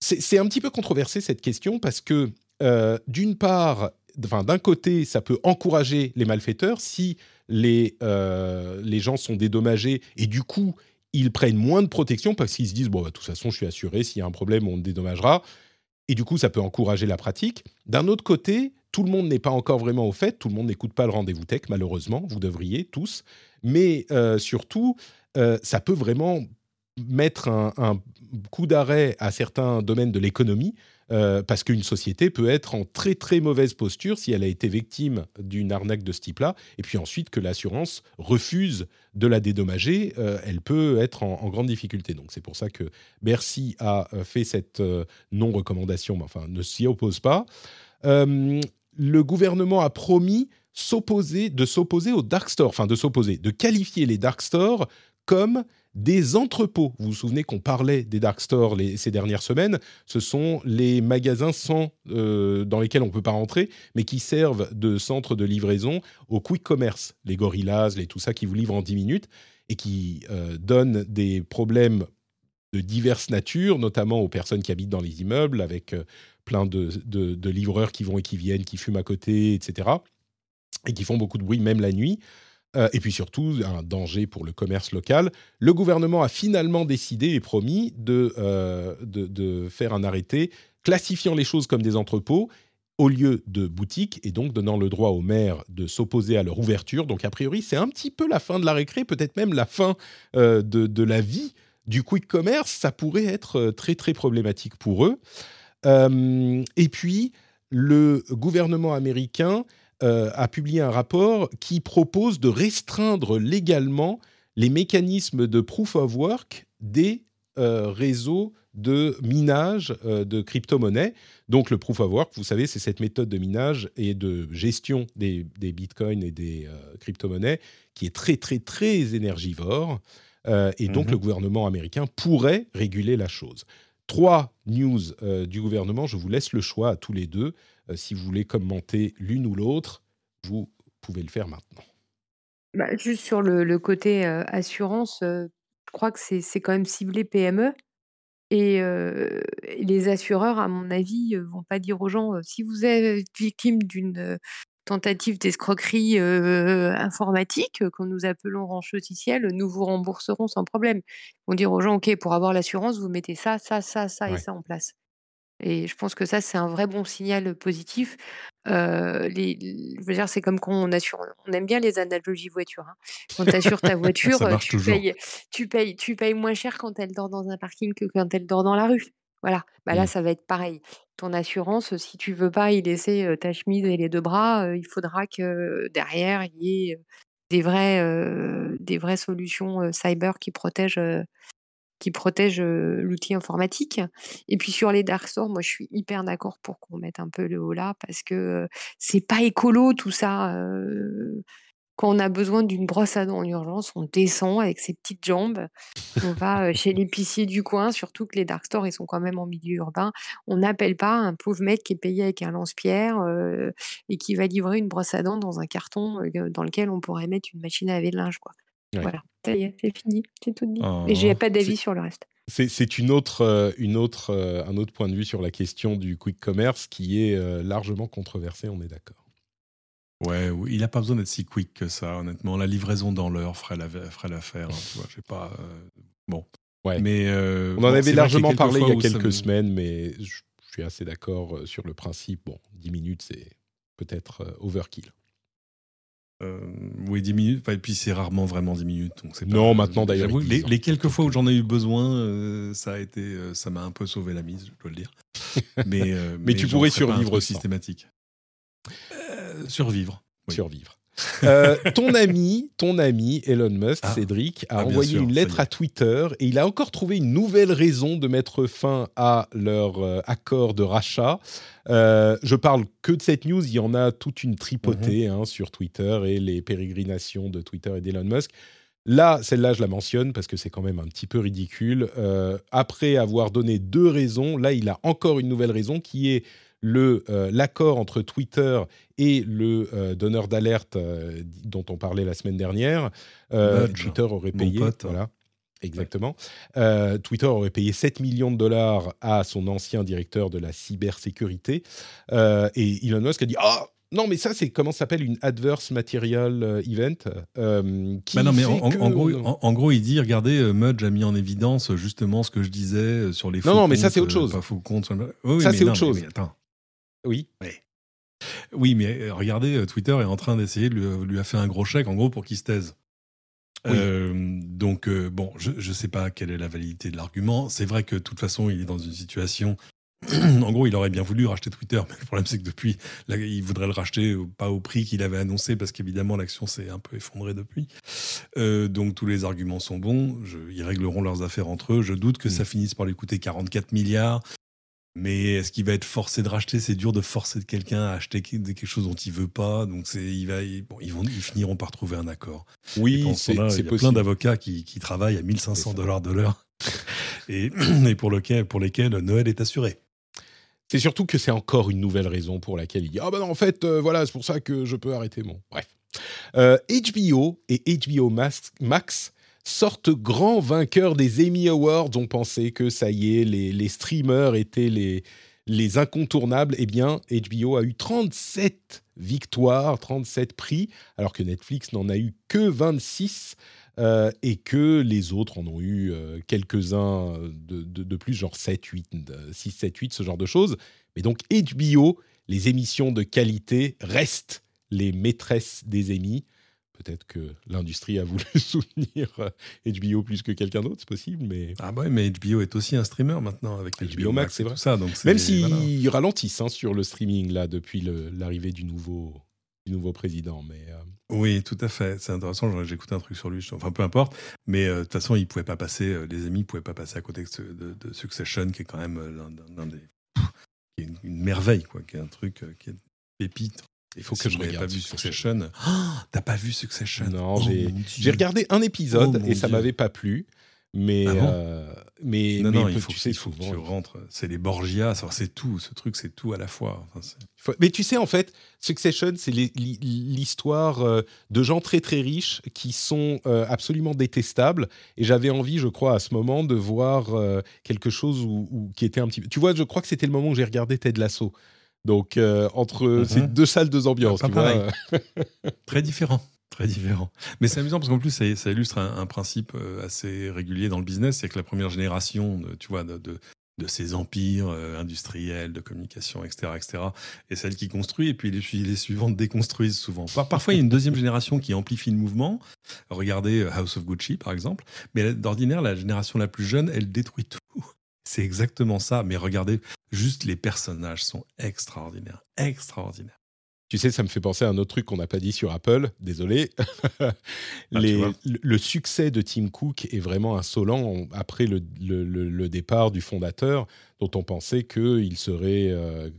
C'est un petit peu controversé cette question parce que euh, d'une part, d'un côté, ça peut encourager les malfaiteurs si les, les gens sont dédommagés et du coup ils prennent moins de protection parce qu'ils se disent bon, bah, de toute façon, je suis assuré, s'il y a un problème, on me dédommagera. Et du coup, ça peut encourager la pratique. D'un autre côté, tout le monde n'est pas encore vraiment au fait, tout le monde n'écoute pas le rendez-vous tech, malheureusement, vous devriez tous. Mais euh, surtout, euh, ça peut vraiment mettre un coup d'arrêt à certains domaines de l'économie euh, parce qu'une société peut être en très très mauvaise posture si elle a été victime d'une arnaque de ce type-là, et puis ensuite que l'assurance refuse de la dédommager, euh, elle peut être en, grande difficulté. Donc c'est pour ça que Bercy a euh, fait cette non-recommandation, mais enfin ne s'y oppose pas. le gouvernement a promis s'opposer, de s'opposer aux dark stores, enfin de s'opposer, de qualifier les dark stores comme des entrepôts. Vous vous souvenez qu'on parlait des dark stores ces dernières semaines? Ce sont les magasins sans, euh, dans lesquels on ne peut pas rentrer, mais qui servent de centre de livraison au quick commerce. Les gorillas, les tout ça qui vous livrent en 10 minutes et qui euh, donnent des problèmes de diverses natures, notamment aux personnes qui habitent dans les immeubles, avec euh, plein de, de, livreurs qui vont et qui viennent, qui fument à côté, etc. Et qui font beaucoup de bruit, même la nuit. Euh, et puis surtout un danger pour le commerce local. Le gouvernement a finalement décidé et promis de, euh, de, faire un arrêté classifiant les choses comme des entrepôts au lieu de boutiques et donc donnant le droit aux maires de s'opposer à leur ouverture. Donc a priori, c'est un petit peu la fin de la récré, peut-être même la fin euh, de, de, la vie du quick commerce. Ça pourrait être très très problématique pour eux. et puis, le gouvernement américain euh, a publié un rapport qui propose de restreindre légalement les mécanismes de proof of work des euh, réseaux de minage euh, de crypto-monnaies. Donc le proof of work, vous savez, c'est cette méthode de minage et de gestion des, bitcoins et des crypto-monnaies qui est très très très énergivore. et donc mhm. le gouvernement américain pourrait réguler la chose. Trois news du gouvernement, je vous laisse le choix à tous les deux. Euh, si vous voulez commenter l'une ou l'autre, vous pouvez le faire maintenant. Bah, juste sur le, côté euh, assurance, euh, je crois que c'est quand même ciblé PME. Et les assureurs, à mon avis, vont pas dire aux gens, si vous êtes victime d'une tentative d'escroquerie informatique, que nous appelons ranch logiciel, nous vous rembourserons sans problème. Ils vont dire aux gens, OK, pour avoir l'assurance, vous mettez ça, ça, ça, ça et ça en place. Et je pense que ça, c'est un vrai bon signal positif. les, je veux dire, c'est comme quand on assure. On aime bien les analogies voiture. Hein. Quand tu assures ta (laughs) voiture, tu, payes, tu, payes, tu payes moins cher quand elle dort dans un parking que quand elle dort dans la rue. Voilà. Bah là, mmh. ça va être pareil. Ton assurance, si tu veux pas y laisser ta chemise et les deux bras, il faudra que derrière, il y ait des, vrais, des vraies solutions cyber qui protègent qui protège l'outil informatique. Et puis sur les dark stores, moi je suis hyper d'accord pour qu'on mette un peu le haut là parce que c'est pas écolo tout ça. quand on a besoin d'une brosse à dents en urgence, on descend avec ses petites jambes, on va chez l'épicier du coin, surtout que les dark stores ils sont quand même en milieu urbain. On n'appelle pas un pauvre mec qui est payé avec un lance-pierre et qui va livrer une brosse à dents dans un carton dans lequel on pourrait mettre une machine à laver de linge quoi. Voilà, ça y est, c'est fini, c'est tout dit. Et j'ai oh, pas d'avis sur le reste. C'est une autre, euh, une autre, euh, un autre point de vue sur la question du quick commerce qui est euh, largement controversé, on est d'accord. Ouais, oui, il n'a pas besoin d'être si quick que ça, honnêtement. La livraison dans l'heure ferait l'affaire. Hein, tu pas. bon. Ouais. Mais on en avait largement parlé il y a quelques semaines, mais je, suis assez d'accord sur le principe. Bon, 10 minutes, c'est peut-être overkill. Euh, oui, 10 minutes. et puis c'est rarement vraiment 10 minutes. Donc non, maintenant d'ailleurs. Les, quelques fois où j'en ai eu besoin, euh, ça a été, euh, ça m'a un peu sauvé la mise, je dois le dire. (laughs) Mais, mais, tu pourrais survivre systématique. survivre. Survivre. Ton ami, ton ami Elon Musk, ah. Cédric, a ah, envoyé une lettre à Twitter et il a encore trouvé une nouvelle raison de mettre fin à leur accord de rachat. Euh, je parle que de cette news, il y en a toute une tripotée mhm. hein, sur Twitter et les pérégrinations de Twitter et d'Elon Musk. Là, celle-là, je la mentionne parce que c'est quand même un petit peu ridicule. Euh, après avoir donné deux raisons, là, il a encore une nouvelle raison qui est le euh, l'accord entre Twitter et le donneur d'alerte dont on parlait la semaine dernière. Twitter aurait payé, voilà, Exactement. Euh, Twitter aurait payé 7 millions de dollars à son ancien directeur de la cybersécurité. Euh, et Elon Musk a dit Ah non, mais ça, c'est comment s'appelle une adverse material euh, event qui bah non, mais en, gros, en, gros, il dit regardez, Mudge a mis en évidence justement ce que je disais sur les faux Non, non, mais ça, c'est autre chose. Pas faux comptes. ça, c'est autre chose. Oui. Oui, mais regardez, Twitter est en train d'essayer de lui, lui a fait un gros chèque, en gros, pour qu'il se taise. Euh, donc, euh, bon, je ne sais pas quelle est la validité de l'argument. C'est vrai que de toute façon, il est dans une situation. (clears throat) en gros, il aurait bien voulu racheter Twitter, mais le problème, c'est que depuis, il voudrait le racheter pas au prix qu'il avait annoncé, parce qu'évidemment, l'action s'est un peu effondrée depuis. Euh, donc, tous les arguments sont bons. Je, ils régleront leurs affaires entre eux. Je doute que mm. ça finisse par lui coûter 44 milliards. Mais est-ce qu'il va être forcé de racheter? C'est dur de forcer quelqu'un à acheter quelque chose dont il veut pas. Donc c'est, il va, bon, ils vont, ils finiront par trouver un accord. Oui, c'est Il y a plein d'avocats qui, qui, travaillent à 1500 dollars de l'heure (laughs) et, (clears throat) et pour, lequel, pour lesquels Noël est assuré. C'est surtout que c'est encore une nouvelle raison pour laquelle il dit ah ben non, en fait euh, voilà c'est pour ça que je peux arrêter mon bref. HBO euh, et HBO Max, Max sortent grands vainqueurs des Emmy Awards. On pensait que ça y est, les, streamers étaient les, les incontournables. Eh bien, HBO a eu 37 victoires, 37 prix, alors que Netflix n'en a eu que 26. Euh, et que les autres en ont eu euh, quelques-uns de, de, plus, genre 7, 8, 6, 7, 8, ce genre de choses. Mais donc HBO, les émissions de qualité restent les maîtresses des Emmy. Peut-être que l'industrie a voulu (laughs) soutenir HBO euh, plus que quelqu'un d'autre, c'est possible, mais... Ah ouais, mais HBO est aussi un streamer maintenant avec HBO, Max, c'est vrai. ça. Donc Même s'ils ralentissent hein, sur le streaming là depuis l'arrivée du nouveau, du nouveau président, mais... Euh, oui, tout à fait. C'est intéressant. J'ai écouté un truc sur lui. Enfin, peu importe. Mais euh, de toute façon, il pouvait pas passer. les amis pouvaient pas passer à côté de, Succession, qui est quand même l'un des, est une, merveille, quoi, qui est un truc qui est pépite. Il faut que je regarde. pas vu Succession. Oh, T'as pas vu Succession Non, oh j'ai regardé un épisode oh et ça m'avait pas plu. Mais, Ah bon euh, mais, Non, mais non, il faut, tu sais il faut que tu rentres. C'est les Borgia, ça, c'est tout. Ce truc, c'est tout à la fois. Enfin, c'est- Faut- Mais tu sais, en fait, Succession, c'est l'histoire euh, de gens très très riches qui sont euh, absolument détestables. Et j'avais envie, je crois, à ce moment, de voir quelque chose où, où- qui était un petit peu. Tu vois, je crois que c'était le moment où j'ai regardé Ted Lasso. Donc, euh, entre Mhm. ces deux salles, deux ambiances. Pas tu vois. pareil. (laughs) Très différent. Très différent. Mais c'est amusant parce qu'en plus, ça, ça illustre un, un principe euh, assez régulier dans le business. C'est que la première génération, de, tu vois, de, de, de ces empires euh, industriels, de communication, etc., etc., est celle qui construit. Et puis les, les suivantes déconstruisent souvent. Par- parfois, il y a une deuxième génération qui amplifie le mouvement. Regardez euh, House of Gucci, par exemple. Mais d'ordinaire, la génération la plus jeune, elle détruit tout. C'est exactement ça. Mais regardez, juste les personnages sont extraordinaires. Extraordinaires. Tu sais, ça me fait penser à un autre truc qu'on n'a pas dit sur Apple. Désolé. (laughs) Les- vois. le, succès de Tim Cook est vraiment insolent en- après le, le- le- le départ du fondateur, dont on pensait qu'il serait, euh,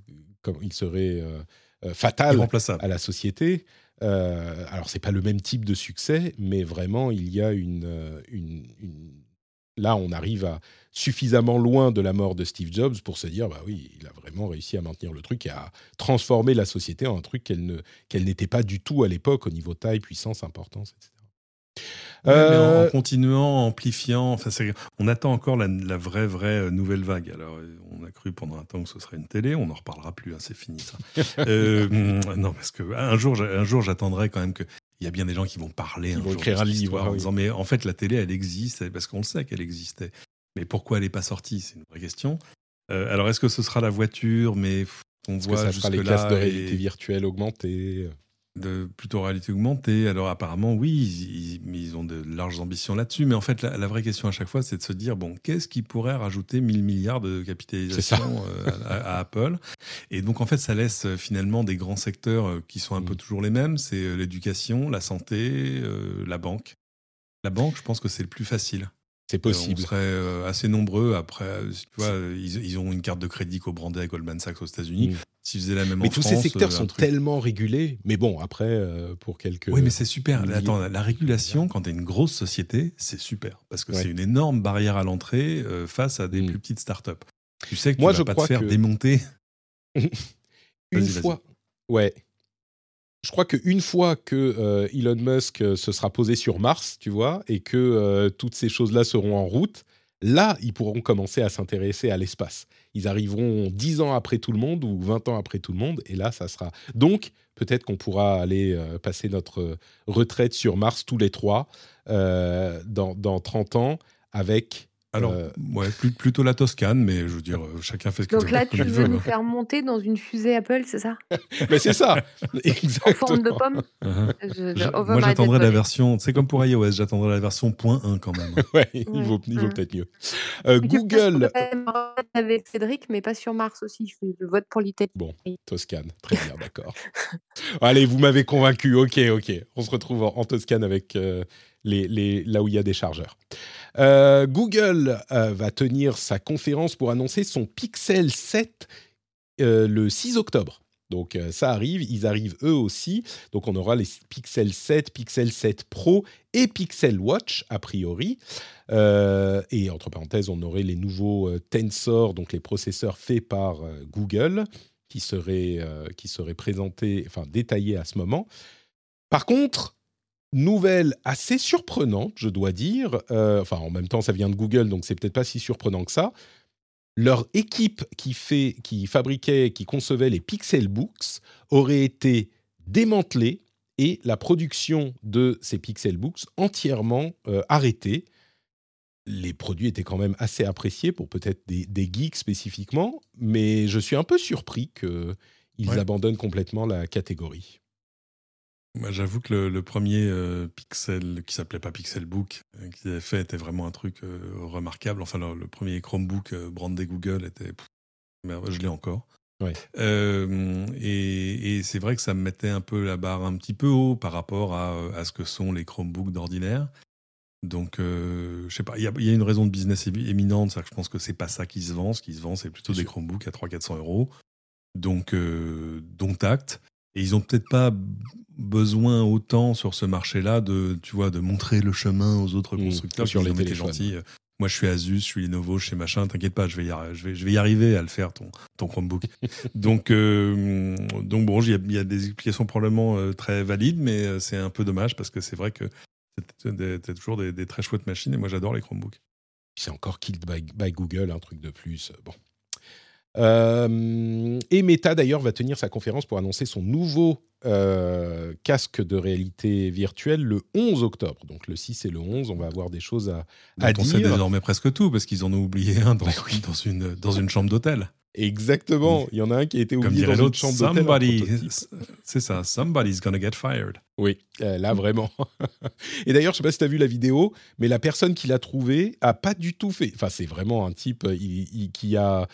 comme, il serait euh, euh, fatal à la société. Euh, alors, c'est pas le même type de succès, mais vraiment, il y a une, une- une- Là, on arrive à suffisamment loin de la mort de Steve Jobs pour se dire, bah oui, il a vraiment réussi à maintenir le truc et à transformer la société en un truc qu'elle ne, qu'elle n'était pas du tout à l'époque au niveau taille, puissance, importance, etc. Ouais, mais en, Euh, en continuant, en amplifiant, enfin, on attend encore la, la vraie, vraie euh, nouvelle vague. Alors, euh, on a cru pendant un temps que ce serait une télé, on n'en reparlera plus, hein, c'est fini ça. (laughs) Euh, non, parce que un jour, un jour, j'attendrai quand même que. Il y a bien des gens qui vont parler Qui un vont jour écrire un livre, en disant mais en fait la télé elle existe parce qu'on le sait qu'elle existait. Mais pourquoi elle n'est pas sortie? C'est une vraie question. Euh, alors est-ce que ce sera la voiture? Mais on Est-ce que voit ça sera les jusque-là casques de et- réalité virtuelle augmentée? De plutôt réalité augmentée. Alors apparemment, oui, ils, ils- ont de larges ambitions là-dessus, mais en fait, la, la vraie question à chaque fois, c'est de se dire, bon, qu'est-ce qui pourrait rajouter 1000 milliards de capitalisation euh, à, à Apple? Et donc, en fait, ça laisse euh, finalement des grands secteurs euh, qui sont un peu Mm. toujours les mêmes, c'est l'éducation, la santé, euh, la banque. La banque, je pense que c'est le plus facile. C'est Euh, possible. on serait euh, assez nombreux après. euh, Tu vois, ils, ils ont une carte de crédit co-brandée à Goldman Sachs aux États-Unis. Mm. S'ils faisaient la même Mais en tous France, ces secteurs sont truc- tellement régulés. Mais bon, après, euh, pour quelques. oui, mais c'est super. milliers. Attends, la régulation, quand tu es une grosse société, c'est super. Parce que Ouais. c'est une énorme barrière à l'entrée euh, face à des Mm. plus petites startups. Tu sais que Moi, tu je vas pas te faire que- démonter. (laughs) une fois. Ouais. Je crois qu'une fois que euh, Elon Musk euh, se sera posé sur Mars, tu vois, et que euh, toutes ces choses-là seront en route, là, ils pourront commencer à s'intéresser à l'espace. Ils arriveront 10 ans après tout le monde ou 20 ans après tout le monde, et là, ça sera. Donc, peut-être qu'on pourra aller passer notre retraite sur Mars tous les trois dans, dans 30 ans avec. Alors, euh, ouais, plus- plutôt la Toscane, mais je veux dire, euh, chacun fait ce Donc qu'il là, comme tu il veux veut. nous faire monter dans une fusée Apple, c'est ça? (laughs) Mais c'est ça En forme de Exactement pomme? Uh-huh. Je- je- moi, j'attendrai la version. C'est comme pour iOS, j'attendrai la version point .1 quand même. (laughs) Ouais, il Ouais. vaut, il vaut Mm. peut-être mieux. Euh, tu Google, avec Cédric, mais pas sur Mars aussi. Je, je vote pour l'Italie. Bon, Toscane, très bien, d'accord. (laughs) Allez, vous m'avez convaincu. Ok, ok. On se retrouve en, en Toscane avec euh, là où il y a des chargeurs. Euh, Google euh, va tenir sa conférence pour annoncer son Pixel 7 euh, le 6 octobre. Donc ça arrive, ils arrivent eux aussi. Donc on aura les Pixel 7, Pixel 7 Pro et Pixel Watch a priori. Et entre parenthèses, on aurait les nouveaux Tensor, donc les processeurs faits par Google, qui seraient, qui seraient présentés, enfin détaillés à ce moment. Par contre, nouvelle assez surprenante, je dois dire. euh, enfin, en même temps, ça vient de Google, donc c'est peut-être pas si surprenant que ça. Leur équipe qui, fait, qui fabriquait, qui concevait les Pixel Books aurait été démantelée et la production de ces Pixel Books entièrement euh, arrêtée. Les produits étaient quand même assez appréciés pour peut-être des, des geeks spécifiquement, mais je suis un peu surpris qu'ils Ouais. abandonnent complètement la catégorie. Moi, j'avoue que le, le premier euh, Pixel, qui s'appelait pas Pixel Book, euh, qu'ils avaient fait, était vraiment un truc euh, remarquable. Enfin, le, le premier Chromebook euh, brandé Google était. pff, merde, je l'ai encore. Ouais. Et et c'est vrai que ça me mettait un peu la barre un petit peu haut par rapport à, à ce que sont les Chromebooks d'ordinaire. Donc, je sais pas, il y, a- il y a une raison de business émi- éminente, c'est-à-dire que je pense que c'est pas ça qui se vend. Ce qui se vend, c'est plutôt Bien des sûr. Chromebooks à 300-400 euros. Donc, euh, dont acte. Et ils ont peut-être pas besoin autant sur ce marché-là de, tu vois, de montrer le chemin aux autres Mmh, constructeurs. sur Ils les téléphones. gentils. moi, je suis Asus, je suis Lenovo, je suis machin. T'inquiète pas, je vais, y je, vais, je vais y arriver à le faire, ton, ton Chromebook. (laughs) donc, euh, donc bon, il y, a des explications probablement euh, très valides, mais euh, c'est un peu dommage parce que c'est vrai que c'est toujours des, très chouettes machines et moi, j'adore les Chromebooks. C'est encore killed by, Google, un truc de plus. Bon. Et Meta d'ailleurs va tenir sa conférence pour annoncer son nouveau euh, casque de réalité virtuelle le 11 octobre. Donc le 6 et le 11, on va avoir des choses à, à dire. On sait désormais presque tout parce qu'ils en ont oublié un dans, dans, une, dans une chambre d'hôtel. Exactement. Il y en a un qui a été oublié dans une chambre d'hôtel. C'est ça. Somebody's gonna get fired. Oui, euh, là vraiment. et d'ailleurs, je sais pas si tu as vu la vidéo, mais la personne qui l'a trouvé a pas du tout fait. Enfin, c'est vraiment un type euh, qui a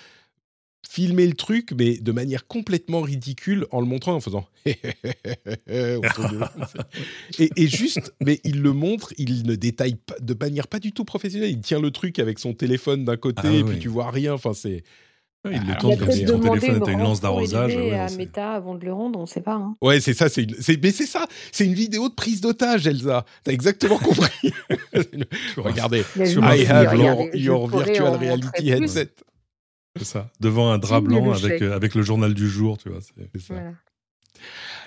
filmer le truc, mais de manière complètement ridicule, en le montrant, en faisant (laughs) et, juste, mais il le montre, il ne détaille pas de manière pas du tout professionnelle. Il tient le truc avec son téléphone d'un côté, ah et puis tu vois rien. Enfin, c'est il le tourne comme si son téléphone était une lance d'arrosage. Ouais, à Meta avant de le rendre, on ne sait pas. Hein. Ouais, c'est ça. C'est mais c'est ça. C'est une vidéo de prise d'otage, Elsa. T'as exactement (laughs) compris. (laughs) Regardez. I have your virtual reality headset. C'est ça. Devant un drap blanc avec, euh, avec le journal du jour, tu vois. Ça.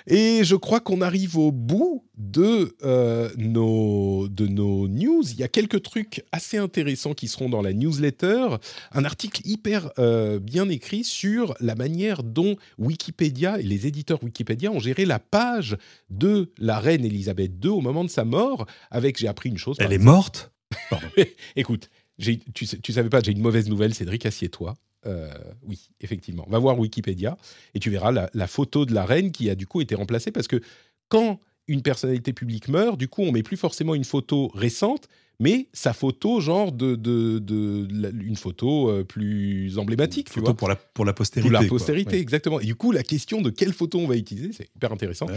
Et je crois qu'on arrive au bout de, euh, nos, de nos news. Il y a quelques trucs assez intéressants qui seront dans la newsletter. Un article hyper euh, bien écrit sur la manière dont Wikipédia et les éditeurs Wikipédia ont géré la page de la reine Elisabeth II au moment de sa mort. Avec, j'ai appris une chose. Elle est morte? (laughs) (laughs) Écoute, tu, tu savais pas, j'ai une mauvaise nouvelle, Cédric, assieds-toi. Euh, oui, effectivement. Va voir Wikipédia et tu verras la, photo de la reine qui a du coup été remplacée parce que quand une personnalité publique meurt, du coup, on met plus forcément une photo récente, mais sa photo, genre de, de, une photo euh, plus emblématique. Une photo pour la, pour la postérité. Pour la postérité, exactement. Et du coup, la question de quelle photo on va utiliser, c'est hyper intéressant. Ben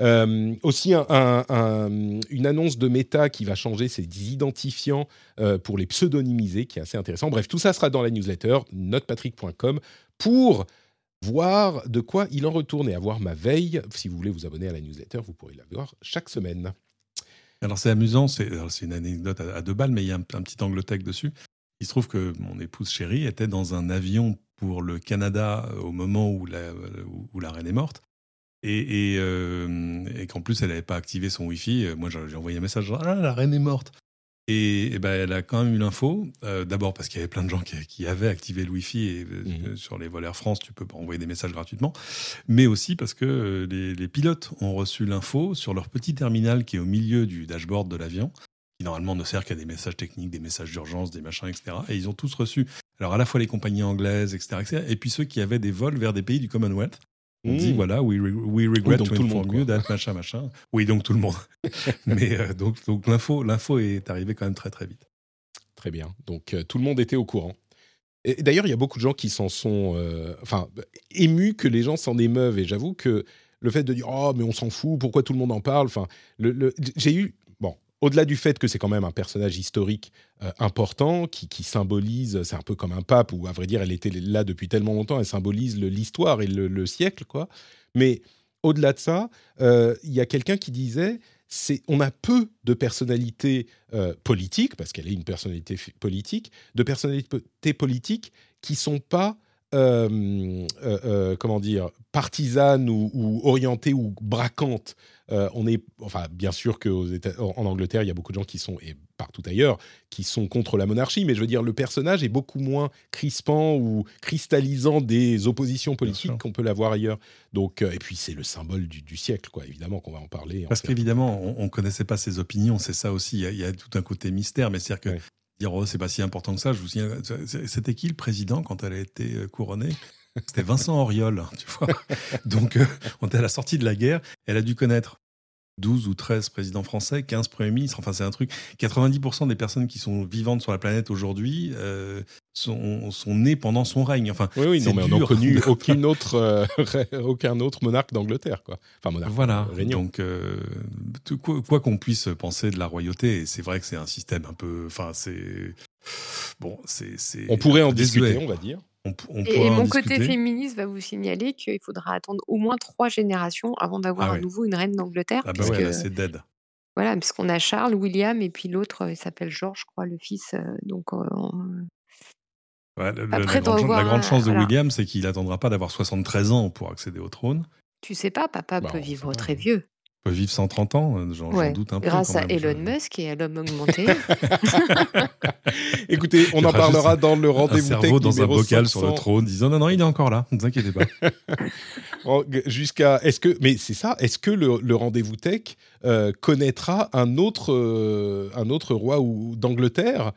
euh, aussi, une annonce de Meta qui va changer ses identifiants euh, pour les pseudonymiser, qui est assez intéressant. Bref, tout ça sera dans la newsletter, notepatrick.com, pour voir de quoi il en retourne et avoir ma veille. Si vous voulez vous abonner à la newsletter, vous pourrez la voir chaque semaine. Alors c'est amusant, c'est une anecdote à, deux balles, mais il y a un, petit angle tech dessus. Il se trouve que mon épouse chérie était dans un avion pour le Canada euh, au moment où la, où la reine est morte. Euh, et qu'en plus, elle n'avait pas activé son Wi-Fi. Moi, j'ai envoyé un message Ah, la reine est morte. Et, ben, elle a quand même eu l'info. Euh, d'abord parce qu'il y avait plein de gens qui, avaient activé le Wi-Fi et euh, mhm. sur les vols Air France, tu peux envoyer des messages gratuitement. Mais aussi parce que euh, les, pilotes ont reçu l'info sur leur petit terminal qui est au milieu du dashboard de l'avion, qui normalement ne sert qu'à des messages techniques, des messages d'urgence, des machins, etc. Et ils ont tous reçu. Alors à la fois les compagnies anglaises, etc., etc. et puis ceux qui avaient des vols vers des pays du Commonwealth. On dit, mmh. voilà, we, we regret to inform you that, machin, machin. Oui, donc tout le monde. (laughs) Mais euh, donc, donc l'info, l'info est arrivée quand même très, très vite. Très bien. Donc, euh, tout le monde était au courant. Et, d'ailleurs, il y a beaucoup de gens qui s'en sont, euh, émus que les gens s'en émeuvent. Et j'avoue que le fait de dire, oh, mais on s'en fout, pourquoi tout le monde en parle? Enfin, le, j'ai eu, au-delà du fait que c'est quand même un personnage historique euh, important qui, symbolise, c'est un peu comme un pape, ou à vrai dire, elle était là depuis tellement longtemps, elle symbolise l'histoire et le, siècle, quoi. Mais au-delà de ça, euh, il y a quelqu'un qui disait, on a peu de personnalités euh, politiques, parce qu'elle est une personnalité politique, de personnalités politiques qui sont pas comment dire, partisanes ou, ou, orientées ou braquantes. Euh, on est, enfin, bien sûr qu'en Angleterre, il y a beaucoup de gens qui sont, et partout ailleurs, qui sont contre la monarchie, mais je veux dire, le personnage est beaucoup moins crispant ou cristallisant des oppositions politiques qu'on peut l'avoir ailleurs. Donc, euh, et puis, c'est le symbole du, siècle, quoi, évidemment, qu'on va en parler. Parce qu'évidemment, on ne connaissait pas ses opinions, c'est ça aussi. Il y, a tout un côté mystère, mais c'est-à-dire que. Oh, c'est pas si important que ça. Vous c'était qui le président quand elle a été euh, couronnée? C'était Vincent Auriol, (laughs) tu vois. Donc, on était à la sortie de la guerre. Elle a dû connaître 12 ou 13 présidents français, 15 premiers ministres, enfin c'est un truc. 90% des personnes qui sont vivantes sur la planète aujourd'hui euh, sont, sont nées pendant son règne. Enfin, oui, oui, non, mais on n'a connu (laughs) aucune autre, euh, (laughs) aucun autre monarque d'Angleterre, quoi. Enfin, monarque. Voilà. Donc, euh, quoi qu'on puisse penser de la royauté, c'est vrai que c'est un système un peu. Enfin, c'est. Bon, c'est. On pourrait en discuter, on va dire et, mon côté féministe va vous signaler qu'il faudra attendre au moins trois générations avant d'avoir ah à nouveau une reine d'Angleterre. Ah bah ouais, c'est dead. Voilà, parce qu'on a Charles, William, et puis l'autre, il s'appelle Georges, je crois, le fils. donc, Ouais, la, grande, chance de William, c'est qu'il n'attendra pas d'avoir 73 ans pour accéder au trône. Tu sais pas, papa bah, peut vivre très vieux. Peut vivre 130 ans, euh, j'en doute un peu. Grâce à Elon Musk et à l'homme augmenté. (laughs) Écoutez, on en parlera dans le rendez-vous tech. Un cerveau dans un bocal sur le trône disant non, non, il est encore là, ne vous inquiétez pas. (laughs) Jusqu'à. Est-ce que. Mais c'est ça, est-ce que le, rendez-vous tech euh, connaîtra un autre, euh, un autre roi d'Angleterre?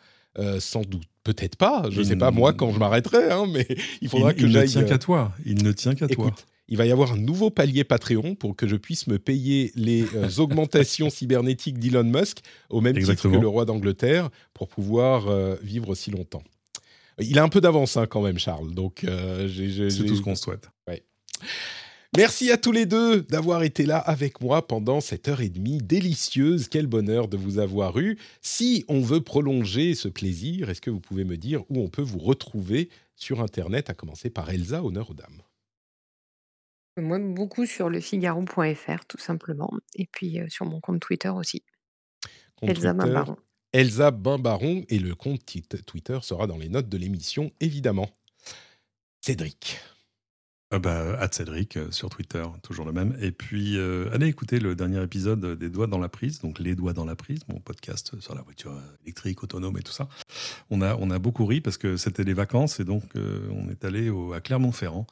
Sans doute Peut-être pas, je ne sais pas moi quand je m'arrêterai, hein, mais (laughs) il faudra que j'aille. Il ne tient qu'à toi. Il ne tient qu'à toi. Il va y avoir un nouveau palier Patreon pour que je puisse me payer les euh, (laughs) augmentations cybernétiques d'Elon Musk au même titre que le roi d'Angleterre pour pouvoir euh, vivre aussi longtemps. Il a un peu d'avance hein, quand même, Charles. Donc, euh, c'est tout ce qu'on souhaite. Ouais. Merci à tous les deux d'avoir été là avec moi pendant cette heure et demie délicieuse. Quel bonheur de vous avoir eu. Si on veut prolonger ce plaisir, est-ce que vous pouvez me dire où on peut vous retrouver sur Internet, à commencer par Elsa, honneur aux dames Moi, beaucoup sur lefigaro.fr, tout simplement. Et puis euh, sur mon compte Twitter aussi. Elsa Bimbaron. Elsa Bimbaron. Et le compte Twitter sera dans les notes de l'émission, évidemment. Cédric. Ah bah, Cédric euh, sur Twitter, toujours le même. Et puis, euh, allez écouter le dernier épisode des Doigts dans la prise, donc Les Doigts dans la prise, mon podcast sur la voiture électrique, autonome et tout ça. On a, on a beaucoup ri parce que c'était les vacances et donc euh, on est allé à Clermont-Ferrand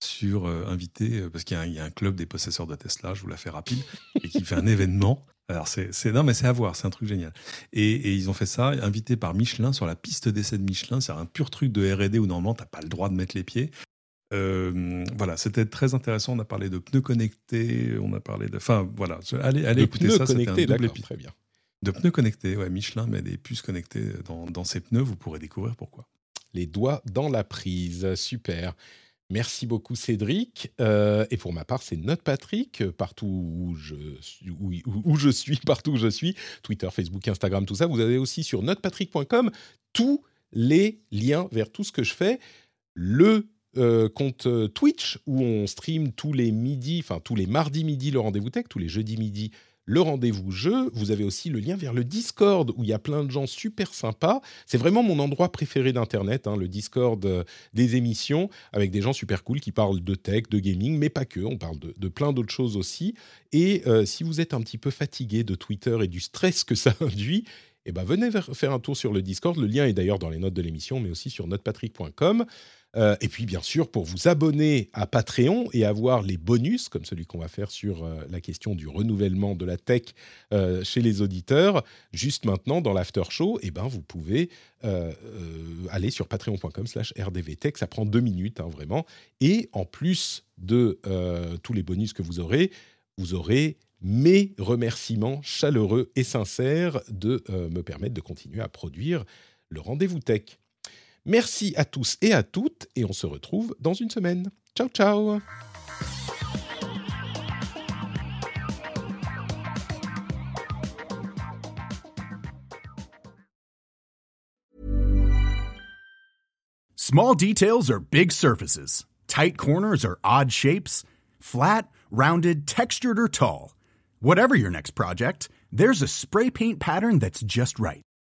sur invité, parce qu'il y, a un club des possesseurs de Tesla, je vous la fais rapide, et qui fait un événement. Alors c'est, non mais c'est à voir, c'est un truc génial. Et, et, ils ont fait ça, invité par Michelin sur la piste d'essai de Michelin. C'est un pur truc de R&D où normalement t'as pas le droit de mettre les pieds. Euh, voilà, c'était très intéressant. On a parlé de pneus connectés, on a parlé de. Enfin, voilà, allez, allez écouter ça. C'était un double Très bien. De pneus connectés, ouais, Michelin met des puces connectées dans, dans ses pneus. Vous pourrez découvrir pourquoi. Les doigts dans la prise, super. Merci beaucoup Cédric. Euh, et pour ma part, c'est Note Patrick, partout où je, où, je suis, (laughs) partout je suis, Twitter, Facebook, Instagram, tout ça. Vous avez aussi sur notepatrick.com tous les liens vers tout ce que je fais. Le euh, compte euh, Twitch où on stream tous les midis, enfin tous les mardis midi le rendez-vous tech, tous les jeudis midi le rendez-vous jeu. Vous avez aussi le lien vers le Discord où il y a plein de gens super sympas. C'est vraiment mon endroit préféré d'Internet, hein, le Discord euh, des émissions, avec des gens super cool qui parlent de tech, de gaming, mais pas que. On parle de, plein d'autres choses aussi. Et si vous êtes un petit peu fatigué de Twitter et du stress que ça (laughs) induit, eh ben venez faire un tour sur le Discord. Le lien est d'ailleurs dans les notes de l'émission, mais aussi sur notepatrick.com. Euh, et puis, bien sûr, pour vous abonner à Patreon et avoir les bonus, comme celui qu'on va faire sur euh, la question du renouvellement de la tech euh, chez les auditeurs, juste maintenant dans l'after show, eh ben, vous pouvez aller sur patreon.com slash rdvtech. Ça prend deux minutes, hein, vraiment. Et en plus de tous les bonus que vous aurez, vous aurez mes remerciements chaleureux et sincères de me permettre de continuer à produire le rendez-vous tech. Merci à tous et à toutes et on se retrouve dans une semaine. Ciao ciao Small details are big surfaces. Tight corners are odd shapes. Flat, rounded, textured or tall. Whatever your next project, there's a spray paint pattern that's just right